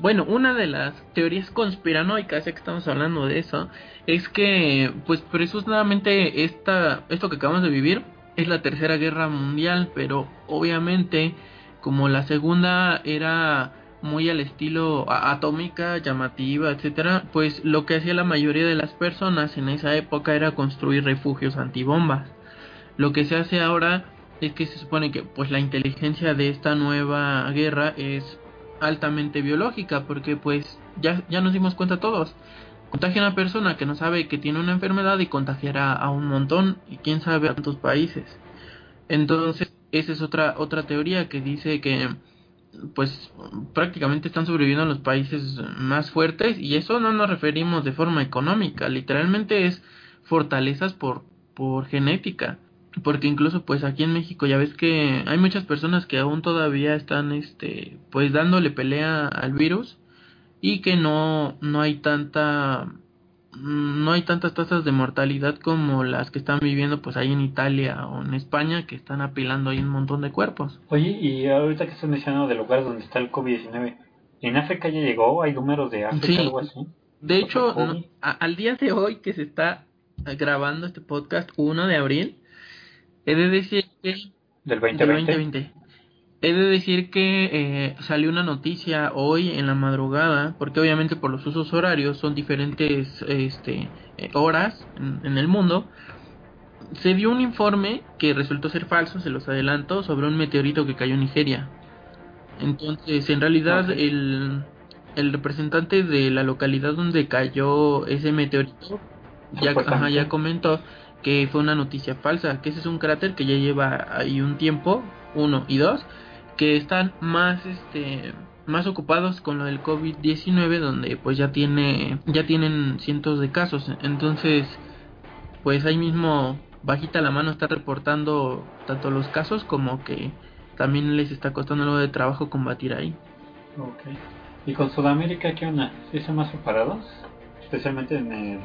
Bueno, una de las teorías conspiranoicas, ya que estamos hablando de eso, es que, pues precisamente esta, esto que acabamos de vivir es la tercera guerra mundial, pero obviamente como la segunda era muy al estilo atómica, llamativa, etcétera, pues lo que hacía la mayoría de las personas en esa época era construir refugios antibombas. Lo que se hace ahora es que se supone que pues la inteligencia de esta nueva guerra es altamente biológica porque pues ya, ya nos dimos cuenta todos contagia a una persona que no sabe que tiene una enfermedad y contagiará a un montón y quién sabe a tantos países entonces esa es otra otra teoría que dice que pues prácticamente están sobreviviendo en los países más fuertes y eso no nos referimos de forma económica, literalmente es fortalezas por por genética, porque incluso pues aquí en México ya ves que hay muchas personas que aún todavía están este pues dándole pelea al virus y que no no hay tanta no hay tantas tasas de mortalidad como las que están viviendo pues ahí en Italia o en España que están apilando ahí un montón de cuerpos. Oye, y ahorita que estás mencionando de lugares donde está el COVID-19, ¿en África ya llegó? ¿Hay números de África algo así? De hecho, al día de hoy que se está grabando este podcast, 1 de abril, he de decir que... Del 2020. Del 2020 He de decir que eh, salió una noticia hoy en la madrugada, porque obviamente por los usos horarios son diferentes este, eh, horas en, el mundo. Se dio un informe que resultó ser falso, se los adelanto, sobre un meteorito que cayó en Nigeria. Entonces, en realidad, el, el representante de la localidad donde cayó ese meteorito ya, ya comentó que fue una noticia falsa, que ese es un cráter que ya lleva ahí un tiempo, uno y dos, que están más este más ocupados con lo del COVID-19 donde pues ya tiene ya tienen cientos de casos entonces pues ahí mismo bajita la mano está reportando tanto los casos como que también les está costando algo de trabajo combatir ahí. Ok. ¿Y con Sudamérica qué onda? ¿Sí están más separados? Especialmente en el,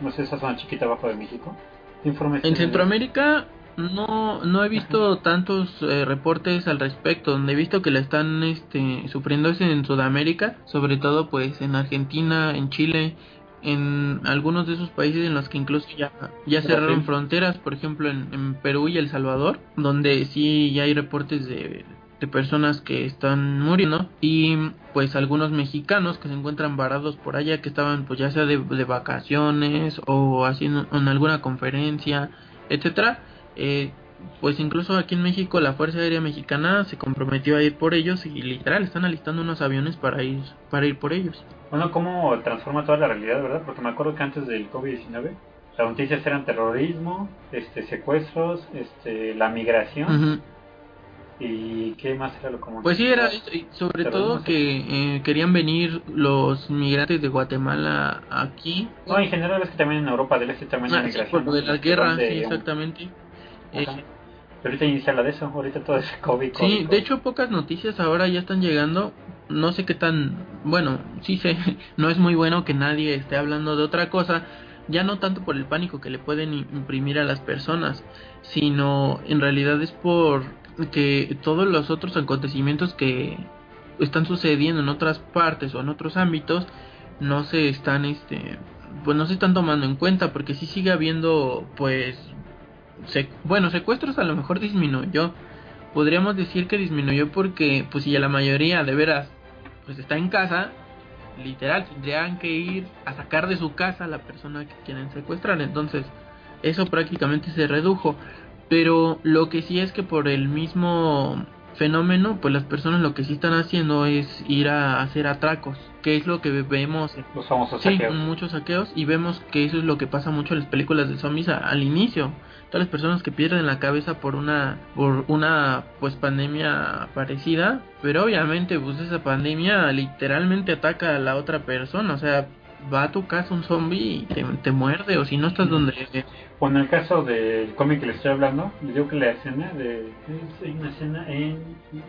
no sé, esa zona chiquita abajo de México. en Centroamérica no, no he visto tantos eh, reportes al respecto. Donde he visto que la están este, sufriendo es en Sudamérica, sobre todo pues en Argentina, en Chile, en algunos de esos países en los que incluso ya, ya cerraron fronteras, por ejemplo en, en, Perú y El Salvador, donde sí ya hay reportes de, de personas que están muriendo y pues algunos mexicanos que se encuentran varados por allá que estaban pues ya sea de, de vacaciones o haciendo en alguna conferencia, etcétera eh, pues incluso aquí en México la Fuerza Aérea Mexicana se comprometió a ir por ellos y literal están alistando unos aviones para ir para ir por ellos. Bueno, cómo transforma toda la realidad, ¿verdad? Porque me acuerdo que antes del COVID-19 las noticias eran terrorismo, este secuestros, este la migración. ¿Y qué más era lo común? Pues sí, era sobre todo que eh, querían venir los migrantes de Guatemala aquí. No, en general es que también en Europa del Este también hay ah, por de la guerra, sí, exactamente. Ahorita la de eso, ahorita todo es COVID. sí, de hecho pocas noticias ahora ya están llegando. No sé qué tan, bueno, sí sé, no es muy bueno que nadie esté hablando de otra cosa, ya no tanto por el pánico que le pueden imprimir a las personas, sino en realidad es por que todos los otros acontecimientos que están sucediendo en otras partes o en otros ámbitos no se están este pues no se están tomando en cuenta porque sí sigue habiendo pues bueno, secuestros a lo mejor disminuyó. Podríamos decir que disminuyó porque, pues si ya la mayoría de veras, pues está en casa, literal, tendrían que ir a sacar de su casa a la persona que quieren secuestrar. Entonces, eso prácticamente se redujo. Pero lo que sí es que por el mismo fenómeno, pues las personas lo que sí están haciendo es ir a hacer atracos, que es lo que vemos. Los famosos sí, saqueos. muchos saqueos, y vemos que eso es lo que pasa mucho en las películas de zombies al inicio todas las personas que pierden la cabeza por una por una pues pandemia parecida pero obviamente pues esa pandemia literalmente ataca a la otra persona o sea va a tu casa un zombie y te, muerde o si no estás donde o en el caso del cómic que le estoy hablando digo que la escena de es una escena en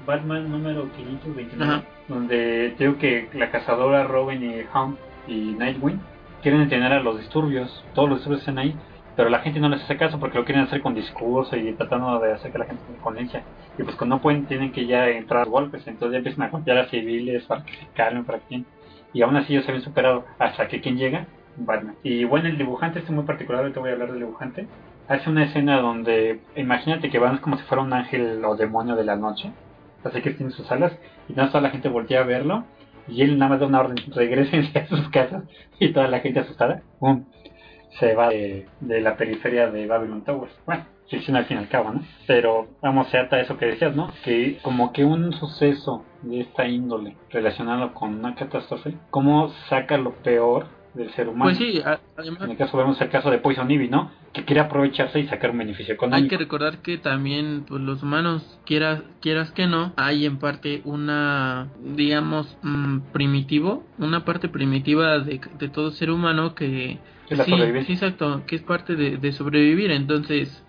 Batman número 529 donde digo que la cazadora Robin y Hunt y Nightwing quieren detener a los disturbios todos los disturbios están ahí pero la gente no les hace caso porque lo quieren hacer con discurso y tratando de hacer que la gente tenga conciencia. Y pues cuando no pueden, tienen que ya entrar a golpes, entonces ya empiezan a golpear a civiles para que se calmen, para que... Y aún así ellos se habían superado hasta que quien llega, Batman. Y bueno, el dibujante, este es muy particular, ahorita voy a hablar del dibujante. Hace una escena donde, imagínate que van como si fuera un ángel o demonio de la noche, así que tiene sus alas, y nada, toda la gente voltea a verlo, y él nada más da una orden, regresen a sus casas, y toda la gente asustada. Se va de, la periferia de Babylon Towers. Bueno, ficción al fin y al cabo, ¿no? Pero vamos, se ata eso que decías, ¿no? Que como que un suceso de esta índole relacionado con una catástrofe, ¿cómo saca lo peor del ser humano. Pues sí, a- además En el caso vemos el caso de Poison Ivy, ¿no? Que quiere aprovecharse y sacar un beneficio hay económico. que recordar que también pues, los humanos, quieras, quieras que no, hay en parte una, digamos, mm, primitivo, una parte primitiva de, de todo ser humano que... Es la sí, sobrevivencia. sí, exacto, que es parte de, de sobrevivir, entonces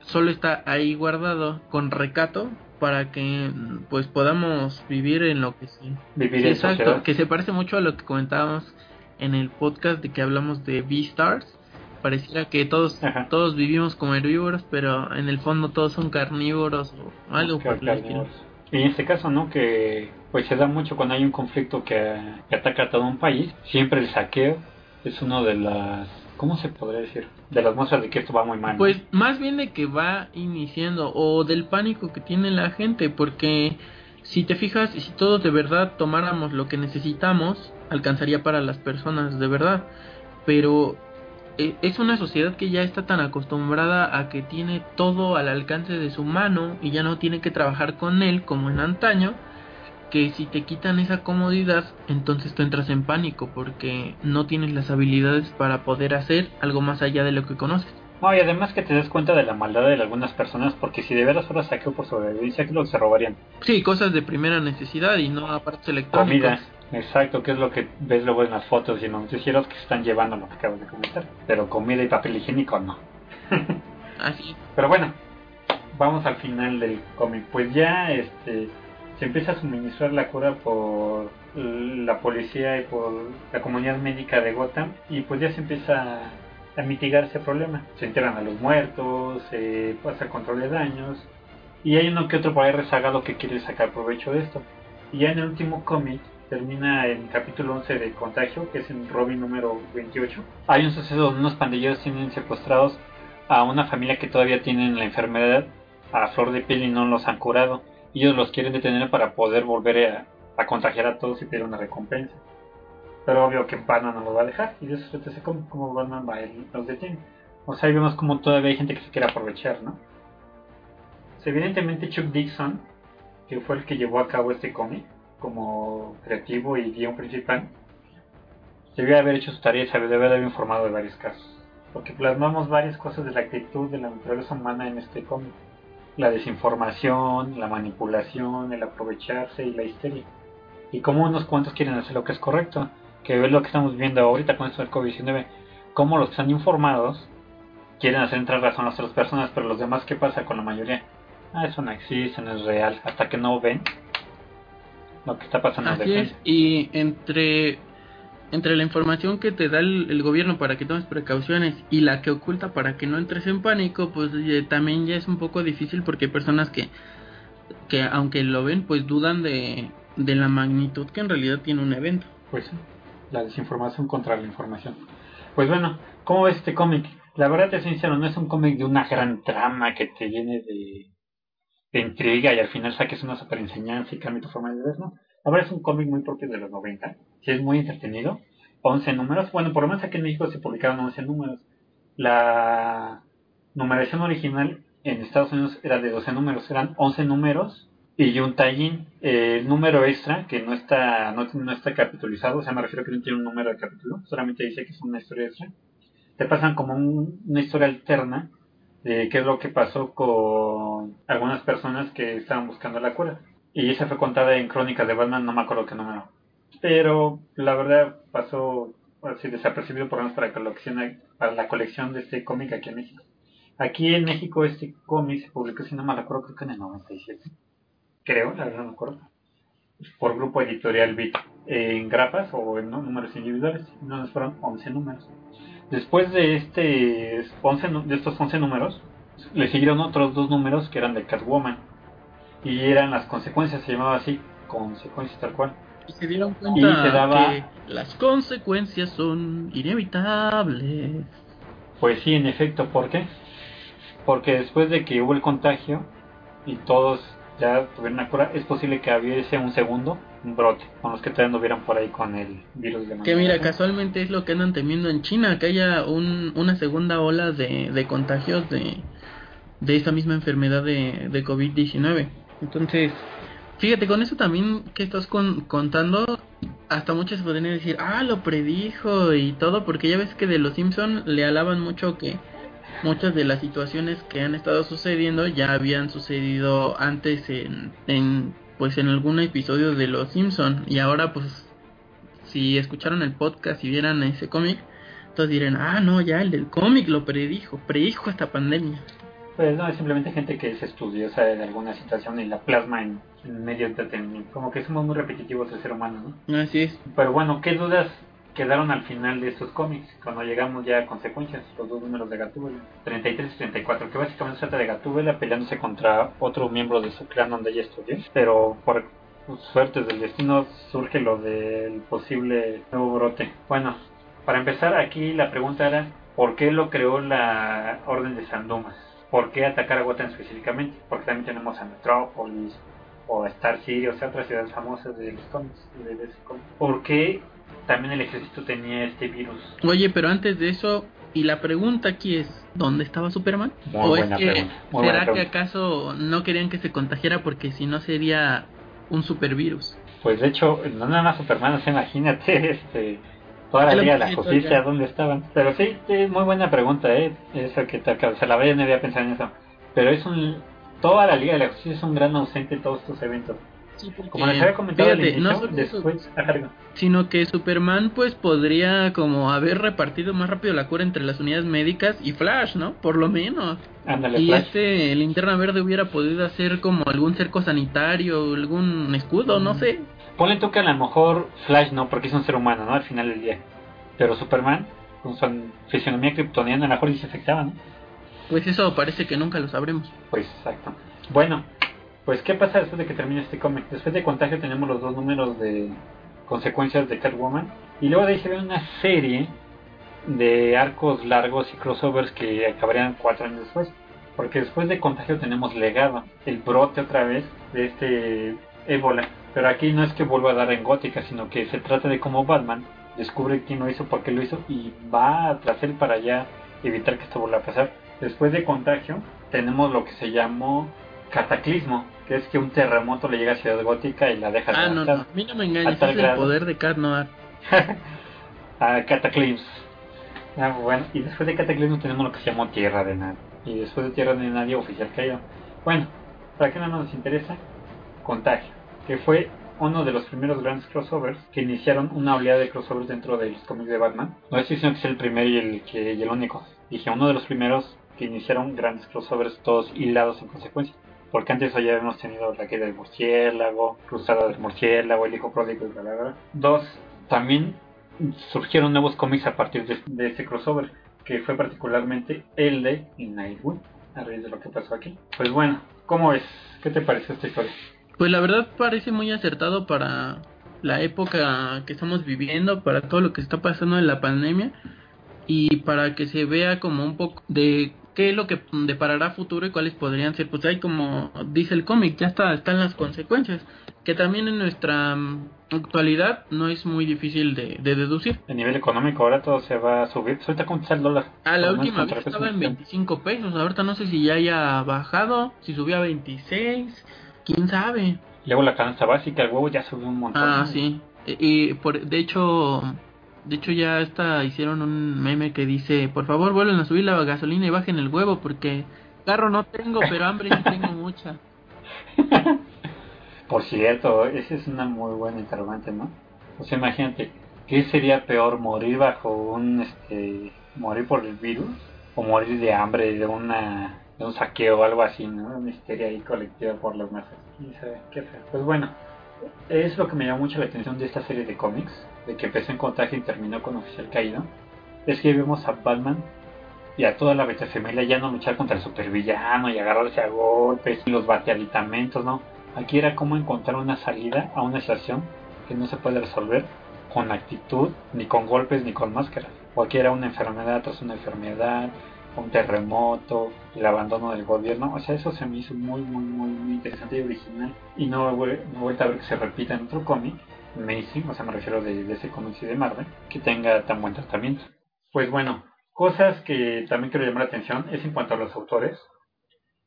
solo está ahí guardado con recato para que pues podamos vivir en lo que sí. Vivir Sí, en exacto, sociedad. que se parece mucho a lo que comentábamos en el podcast de que hablamos de Beastars. Pareciera que todos Ajá. todos vivimos como herbívoros, pero en el fondo todos son carnívoros o algo por carnívoros. Y en este caso, ¿no? Que pues se da mucho cuando hay un conflicto que, que ataca a todo un país. Siempre el saqueo es uno de las... ¿Cómo se podría decir? De las muestras de que esto va muy mal. Pues más bien de que va iniciando o del pánico que tiene la gente, porque si te fijas, si todos de verdad tomáramos lo que necesitamos, alcanzaría para las personas de verdad. Pero eh, es una sociedad que ya está tan acostumbrada a que tiene todo al alcance de su mano y ya no tiene que trabajar con él como en antaño, que si te quitan esa comodidad, entonces tú entras en pánico porque no tienes las habilidades para poder hacer algo más allá de lo que conoces. No, y además que te das cuenta de la maldad de algunas personas, porque si de veras fuera saqueo por sobrevivencia, ¿qué es lo que se robarían? Sí, cosas de primera necesidad y no aparatos electrónicos. Comida. Exacto, que es lo que ves luego en las fotos y en los noticieros que se están llevando lo que acabas de comentar. Pero comida y papel higiénico no. Así. Pero bueno, vamos al final del cómic. Pues ya este se empieza a suministrar la cura por la policía y por la comunidad médica de Gotham y pues ya se empieza a mitigar ese problema. Se enterran a los muertos, se pasa control de daños y hay uno que otro por ahí rezagado que quiere sacar provecho de esto. Y ya en el último cómic termina el capítulo 11 de Contagio, que es en Robin número 28. Hay un suceso donde unos pandilleros tienen secuestrados a una familia que todavía tienen la enfermedad a flor de piel y no los han curado. Ellos los quieren detener para poder volver a, a contagiar a todos y pedir una recompensa. Pero obvio que Batman no los va a dejar. Y de eso se cómic, como Batman va y los detiene. O sea, vemos como todavía hay gente que se quiere aprovechar, ¿no? Evidentemente Chuck Dixon, que fue el que llevó a cabo este cómic como creativo y guion principal, debió haber hecho su tarea y haber informado de varios casos. Porque plasmamos varias cosas de la actitud de la naturaleza humana en este cómic. La desinformación, la manipulación, el aprovecharse y la histeria. Y cómo unos cuantos quieren hacer lo que es correcto. Que es lo que estamos viendo ahorita con esto del COVID-19. Cómo los que están informados quieren hacer entrar razón a las otras personas, pero los demás, ¿qué pasa con la mayoría? Ah, eso no existe, no es real. Hasta que no ven lo que está pasando Así es. Y entre entre la información que te da el, el gobierno para que tomes precauciones y la que oculta para que no entres en pánico, pues eh, también ya es un poco difícil porque hay personas que, que aunque lo ven, pues dudan de, de la magnitud que en realidad tiene un evento. Pues la desinformación contra la información. Pues bueno, ¿cómo ves este cómic? La verdad, te soy sincero, no es un cómic de una gran trama que te llene de, de intriga y al final saques una super enseñanza y cambie tu forma de ver, ¿no? Verdad es un cómic muy propio de los 90, sí es muy entretenido, 11 números, bueno, por lo menos aquí en México se publicaron 11 números. La numeración original en Estados Unidos era de 12 números, eran 11 números y un tallín, el número extra que no está no, está capitulizado, o sea, me refiero que no tiene un número de capítulo, solamente dice que es una historia extra. Te pasan como un- una historia alterna de qué es lo que pasó con algunas personas que estaban buscando la cura. Y esa fue contada en Crónicas de Batman, no me acuerdo qué número. Pero la verdad pasó así desapercibido por menos para colección, para la colección de este cómic aquí en México. Aquí en México este cómic se publicó, si no me acuerdo, creo que en el 97. Creo, la verdad no me acuerdo. Por grupo editorial Bit. En grapas o en números individuales. No, fueron 11 números. Después de este 11, nu- de estos 11 números, le siguieron otros dos números que eran de Catwoman. Y eran las consecuencias, se llamaba así, consecuencias tal cual. Y se dieron Y cuenta se daba- que las consecuencias son inevitables. Pues sí, en efecto, ¿por qué? Porque después de que hubo el contagio y todos ya tuvieron la cura, es posible que hubiese un segundo, un brote, con los que todavía anduvieran por ahí con el virus de Que mira, casualmente es lo que andan temiendo en China, que haya un, una segunda ola de, de contagios de, de esta misma enfermedad de, de COVID-19. Entonces, fíjate, con eso también que estás con- contando, hasta muchos podrían decir, ah, lo predijo y todo, porque ya ves que de los Simpson le alaban mucho que muchas de las situaciones que han estado sucediendo ya habían sucedido antes en, en pues en algún episodio de los Simpson y ahora pues si escucharon el podcast y vieran ese cómic, todos dirán, ah, no, ya el del cómic lo predijo, predijo esta pandemia. Pues no, es simplemente gente que es estudiosa de alguna situación y la plasma en, en medio entretenimiento. Como que somos muy repetitivos el ser humano, ¿no? Así es. Pero bueno, ¿qué dudas quedaron al final de estos cómics? Cuando llegamos ya a consecuencias, los dos números de Gatúbela, 33 y 34, que básicamente se trata de Gatúbela peleándose contra otro miembro de su clan donde ella estudió, pero por suertes del destino surge lo del posible nuevo brote. Bueno, para empezar aquí la pregunta era, ¿por qué lo creó la Orden de San Dumas? ¿Por qué atacar a Gotham específicamente? Porque también tenemos a Metrópolis o a Star City, o sea, otras ciudades famosas de los cómics. De ese cómic. ¿Por qué también el ejército tenía este virus? Oye, pero antes de eso, y la pregunta aquí es, ¿dónde estaba Superman? Muy ¿O es buena que será que acaso no querían que se contagiara porque si no sería un supervirus? Pues de hecho, no nada más Superman, o sea, imagínate, este, toda la Es lo Liga de que la siento Justicia, ya. ¿dónde estaban? Pero sí, es muy buena pregunta, ¿eh? Eso que te acabo, o sea, la verdad no había pensado en eso. Pero es un, toda la Liga de la Justicia es un gran ausente en todos estos eventos. Como les había comentado fíjate, no inicio, eso, después, sino que Superman pues podría como haber repartido más rápido la cura entre las unidades médicas y Flash, ¿no? Por lo menos. ándale, Y Flash. este linterna verde hubiera podido hacer como algún cerco sanitario, algún escudo, no sé. Ponle tú que a lo mejor Flash no, porque es un ser humano, ¿no? Al final del día. Pero Superman, con su fisionomía kryptoniana, a lo mejor sí se afectaba, ¿no? Pues eso parece que nunca lo sabremos. Pues exacto. Bueno, pues ¿qué pasa después de que termine este cómic? Después de Contagio tenemos los dos números de consecuencias de Catwoman. Y luego de ahí se ve una serie de arcos largos y crossovers que acabarían cuatro años después. Porque después de Contagio tenemos Legado, el brote otra vez de este ébola. Pero aquí no es que vuelva a dar en gótica, sino que se trata de cómo Batman descubre quién lo hizo, por qué lo hizo y va tras él para ya evitar que esto vuelva a pasar. Después de Contagio tenemos lo que se llamó Cataclismo, que es que un terremoto le llega a Ciudad Gótica y la deja Ah, no, no, a mí no me engañes, es el poder de Cat Noir. a Cataclysm. Ah, bueno, y después de Cataclysm tenemos lo que se llamó Tierra de Nadie. Y después de Tierra de Nadie, Oficial Caído. Bueno, para que no nos interesa, Contagio, que fue uno de los primeros grandes crossovers que iniciaron una oleada de crossovers dentro de los cómics de Batman. No estoy diciendo que es el primero y el, que, y el único. Dije uno de los primeros que iniciaron grandes crossovers todos hilados en consecuencia. Porque antes ya habíamos tenido la caída del murciélago, Cruzada del murciélago, el hijo pródigo y bla. Dos, también surgieron nuevos cómics a partir de, de ese crossover, que fue particularmente el de Nightwing, a raíz de lo que pasó aquí. Pues bueno, ¿cómo es? ¿Qué te pareció esta historia? Pues la verdad parece muy acertado para la época que estamos viviendo, para todo lo que está pasando en la pandemia y para que se vea como un poco de qué es lo que deparará futuro y cuáles podrían ser. Pues hay como dice el cómic, ya está, están las consecuencias, que también en nuestra mm, actualidad no es muy difícil de, de deducir. A nivel económico ahora todo se va a subir. Ahorita cómo está el dólar. Ah, la última vez estaba en mexicano. 25 pesos, ahorita no sé si ya haya bajado, si subió a 26, quién sabe. Luego la canasta básica, el huevo ya subió un montón. Ah, sí. E- Y por, de hecho, de hecho ya hasta hicieron un meme que dice, por favor vuelven a subir la gasolina y bajen el huevo porque carro no tengo, pero hambre sí tengo mucha. Por cierto, esa es una muy buena interrogante, ¿no? O sea, imagínate, ¿qué sería peor, morir bajo un, este, morir por el virus o morir de hambre, de una, de un saqueo o algo así, ¿no? Una histeria ahí colectiva por las masas. Feo. Pues bueno, es lo que me llamó mucho la atención de esta serie de cómics, de que empezó en contagio y terminó con Oficial Caído, es que vemos a Batman y a toda la Betafamilia ya no luchar contra el supervillano y agarrarse a golpes y los bateaditamentos, ¿no? Aquí era como encontrar una salida a una situación que no se puede resolver con actitud, ni con golpes, ni con máscaras. O aquí era una enfermedad tras una enfermedad, un terremoto, el abandono del gobierno. O sea, eso se me hizo muy, muy, muy, muy interesante y original. Y no he vuelto a ver que se repita en otro cómic, mainstream, o sea, me refiero de, de ese cómic y de Marvel, que tenga tan buen tratamiento. Pues bueno, cosas que también quiero llamar la atención es en cuanto a los autores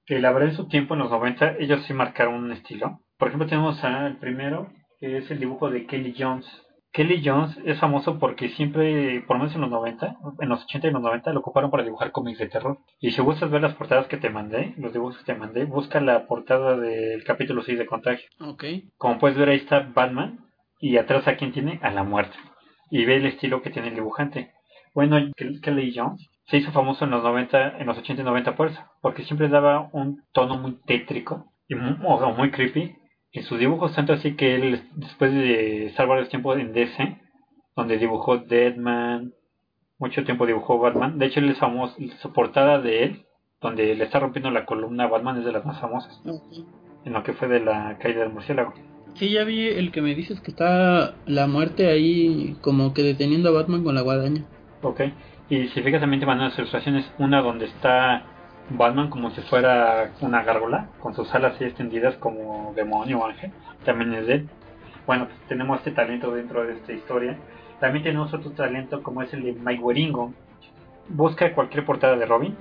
que la verdad en su tiempo, en los 90, ellos sí marcaron un estilo. Por ejemplo, tenemos al primero, que es el dibujo de Kelly Jones, Kelly Jones es famoso porque siempre, por lo menos en los 90, en los 80 y los 90, lo ocuparon para dibujar cómics de terror. Y si gustas ver las portadas que te mandé, los dibujos que te mandé, busca la portada del capítulo 6 de Contagio. Ok. Como puedes ver, ahí está Batman y atrás a quien tiene a la muerte. Y ve el estilo que tiene el dibujante. Bueno, Kelly Jones se hizo famoso en los 90, en los 80 y 90 por eso, porque siempre daba un tono muy tétrico y muy, o muy creepy en sus dibujos, tanto así que él, después de estar varios tiempos en DC, donde dibujó Deadman, mucho tiempo dibujó Batman, de hecho él es famoso, su portada de él, donde le está rompiendo la columna Batman es de las más famosas, en lo que fue de la caída del murciélago. Sí, ya vi el que me dices que está la muerte ahí como que deteniendo a Batman con la guadaña. Ok, y si fijas también te mandan las ilustraciones, una donde está Batman como si fuera una gárgola, con sus alas así extendidas como demonio o ángel, también es de. Bueno, pues tenemos este talento dentro de esta historia. También tenemos otro talento como es el de Mike Waringo. Busca cualquier portada de Robin,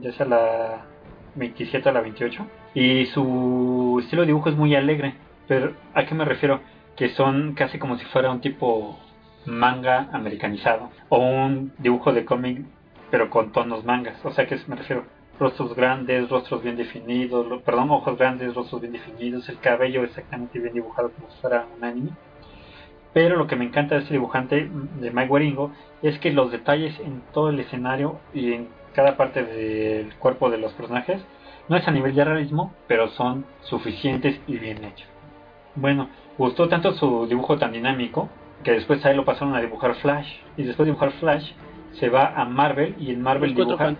ya sea la 27 o la 28, y su estilo de dibujo es muy alegre. Pero, ¿a qué me refiero? Que son casi como si fuera un tipo manga americanizado, o un dibujo de cómic, pero con tonos mangas. O sea, que me refiero? Rostros grandes, rostros bien definidos, perdón, ojos grandes, rostros bien definidos, el cabello exactamente bien dibujado como si fuera un anime. Pero lo que me encanta de este dibujante de Mike Waringo es que los detalles en todo el escenario y en cada parte del cuerpo de los personajes no es a nivel de realismo, pero son suficientes y bien hechos. Bueno, gustó tanto su dibujo tan dinámico que después a él lo pasaron a dibujar Flash y después de dibujar Flash se va a Marvel y en Marvel dibuja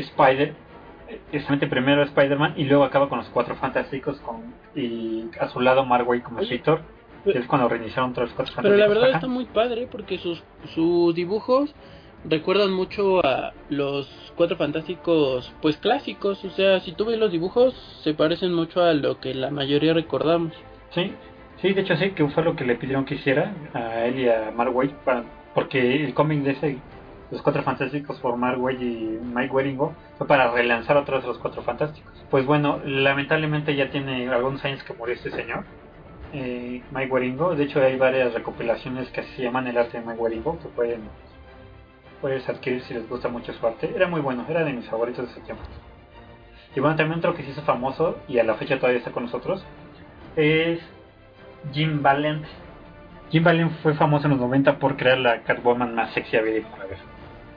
Spider exactamente primero Spider-Man y luego acaba con los cuatro fantásticos con y a su lado Marway como escritor que es cuando reiniciaron todos los cuatro pero fantásticos la verdad está muy padre porque sus sus dibujos recuerdan mucho a los cuatro fantásticos pues clásicos o sea si tú ves los dibujos se parecen mucho a lo que la mayoría recordamos. Sí sí de hecho sí que fue lo que le pidieron que hiciera a él y a Marway para porque el cómic de ese los Cuatro Fantásticos por Marway y Mike Waringo fue para relanzar otra vez los Cuatro Fantásticos. Pues bueno, lamentablemente ya tiene algunos años que murió este señor, eh, Mike Waringo. De hecho hay varias recopilaciones que se llaman El arte de Mike Waringo que pueden puedes adquirir si les gusta mucho su arte. Era muy bueno, era de mis favoritos de ese tiempo. Y bueno, también otro que se hizo famoso y a la fecha todavía está con nosotros es Jim Valent. Jim Valent fue famoso en los 90 por crear la Catwoman más sexy habido para ver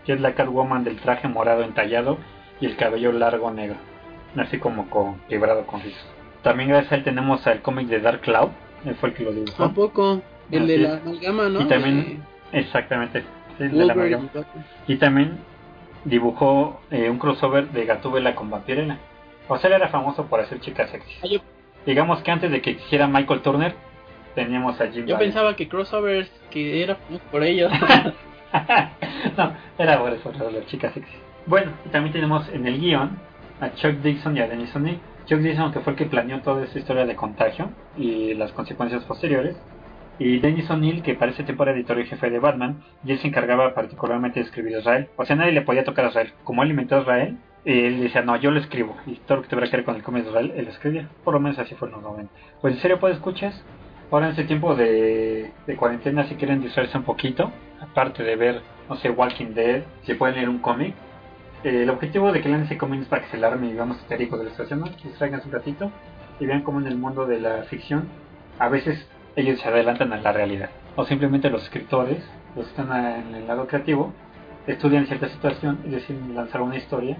que es la Catwoman del traje morado entallado y el cabello largo negro, así como con quebrado con rizos. También gracias a él tenemos al cómic de Dark Cloud, él fue el que lo dibujó. ¿A poco? El de la amalgama, ¿no? Y también, exactamente, el de la amalgama. Y también dibujó eh, un crossover de Gatúbela con Vampirella. O sea, él era famoso por hacer chicas sexy. Ah, yo, Digamos que antes de que hiciera Michael Turner, teníamos a Jim yo pensaba que crossovers que era por ellos. no, era por eso, chicas sexy. Bueno, y también tenemos en el guion a Chuck Dixon y a Dennis O'Neill. Chuck Dixon que fue el que planeó toda esta historia de contagio y las consecuencias posteriores. Y Dennis O'Neill que para ese tiempo era editor y jefe de Batman y él se encargaba particularmente de escribir a Israel. O sea, nadie le podía tocar a Israel. Como él inventó a Israel, él decía, no, yo lo escribo. Y todo lo que tuviera que ver con el cómic de Israel, él lo escribía. Por lo menos así fue en los 90. Pues en serio, pues escuchas. Ahora en este tiempo de, cuarentena, si quieren distraerse un poquito, aparte de ver, no sé, Walking Dead, si pueden leer un cómic, eh, el objetivo de que lean ese cómic es para que se alarme, digamos, histérico de la situación, ¿no? Que distraigan un ratito y vean cómo en el mundo de la ficción a veces ellos se adelantan a la realidad. O simplemente los escritores, los que están en el lado creativo, estudian cierta situación y deciden lanzar una historia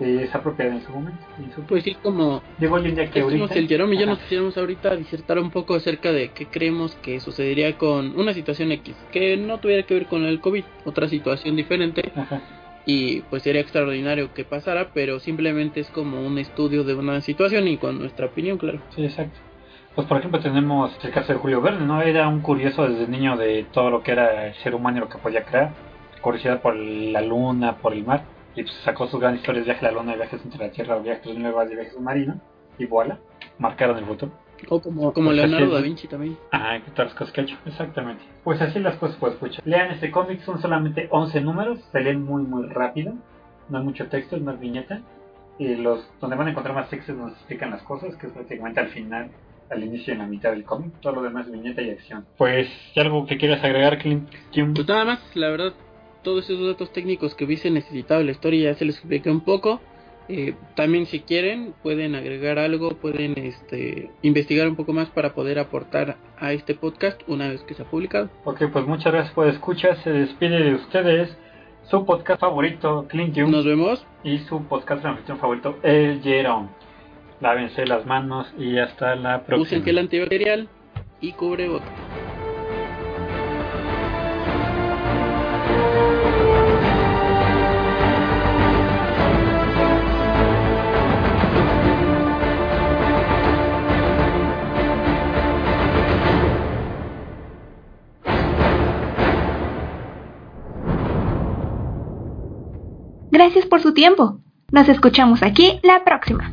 que es apropiada en su momento. en su- Pues sí, como Digo en día que ahorita... el Jerome y yo nos quisiéramos ahorita disertar un poco acerca de qué creemos que sucedería con una situación X, que no tuviera que ver con el COVID, otra situación diferente, Ajá. y pues sería extraordinario que pasara, pero simplemente es como un estudio de una situación y con nuestra opinión, claro. Sí, exacto. Pues por ejemplo tenemos el caso de Julio Verne, ¿no? Era un curioso desde niño de todo lo que era el ser humano y lo que podía crear. Curiosidad por la luna, por el mar. Y pues sacó sus grandes historias, viaje a la luna, viajes entre la tierra, viajes nuevas y viajes submarinos. Y voilà, marcaron el futuro. O como, como Pues Leonardo da. Vinci también. Ah, que todas las cosas que ha hecho, exactamente. Pues así las cosas, pues escuchar. Lean este cómic, son solamente 11 números, se leen muy muy rápido, no hay mucho texto, es más viñeta. Y los donde van a encontrar más textos donde se explican las cosas, que es prácticamente al final al inicio y en la mitad del cómic. Todo lo demás es viñeta y acción. Pues, ¿y algo que quieras agregar, Clint? Kim? Pues nada más, la verdad, todos esos datos técnicos que hubiese necesitado la historia ya se les expliqué un poco. Eh, también si quieren pueden agregar algo, pueden este, investigar un poco más para poder aportar a este podcast una vez que se ha publicado. Ok, pues muchas gracias por escuchar. Se despide de ustedes su podcast favorito, Clint Young. Nos vemos. Y su podcast anfitrión favorito, El Jerón. Lávense las manos y hasta la próxima. Usen gel antibacterial y cubrebocas. Gracias por su tiempo. Nos escuchamos aquí la próxima.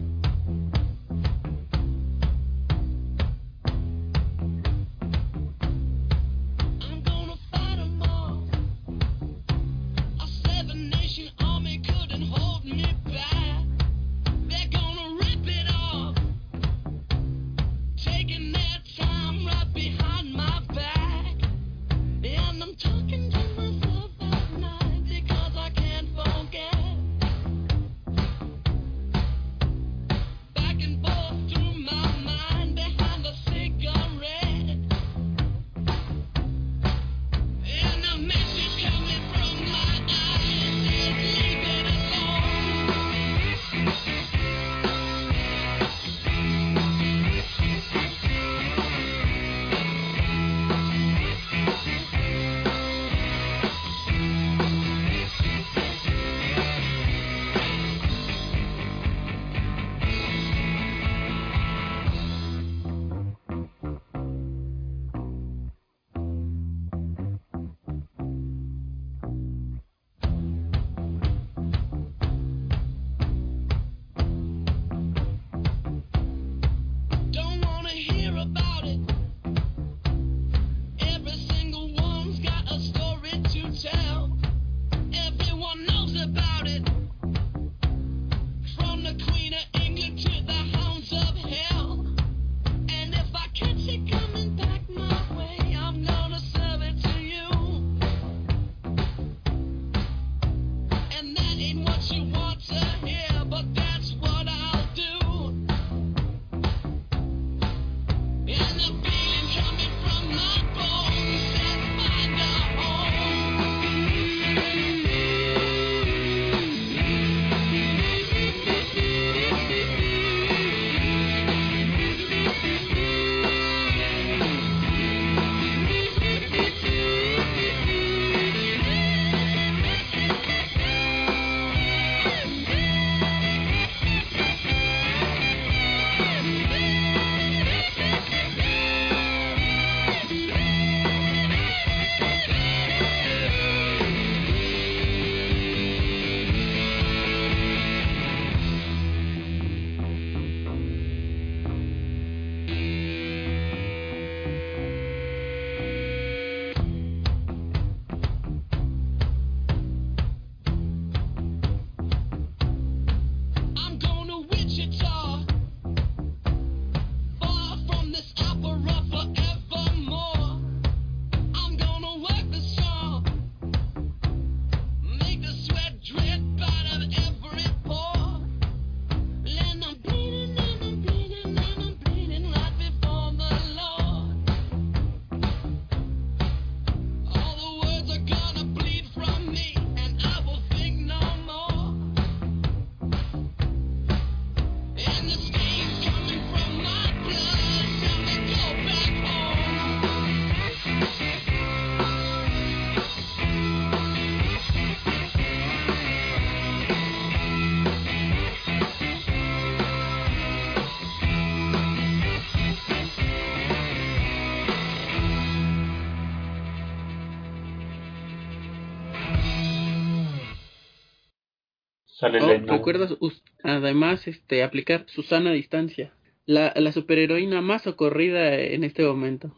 Sale Oh. ¿Recuerdas además este aplicar Susana a distancia? La, la superheroína más socorrida en este momento.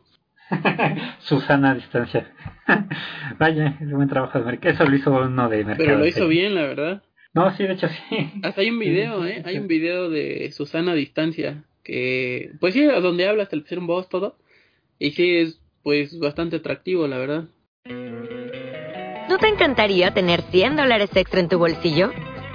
Susana a distancia. Vaya, es buen trabajo de mercado. Eso lo hizo uno de mercado. Pero lo hizo bien, la verdad. No, sí, de hecho sí. Hasta hay un video, ¿eh? Hay un video de Susana a distancia que, pues sí, donde hablas te le pusieron voz, todo. Y sí, es pues bastante atractivo, la verdad. ¿No te encantaría tener 100 dólares extra en tu bolsillo?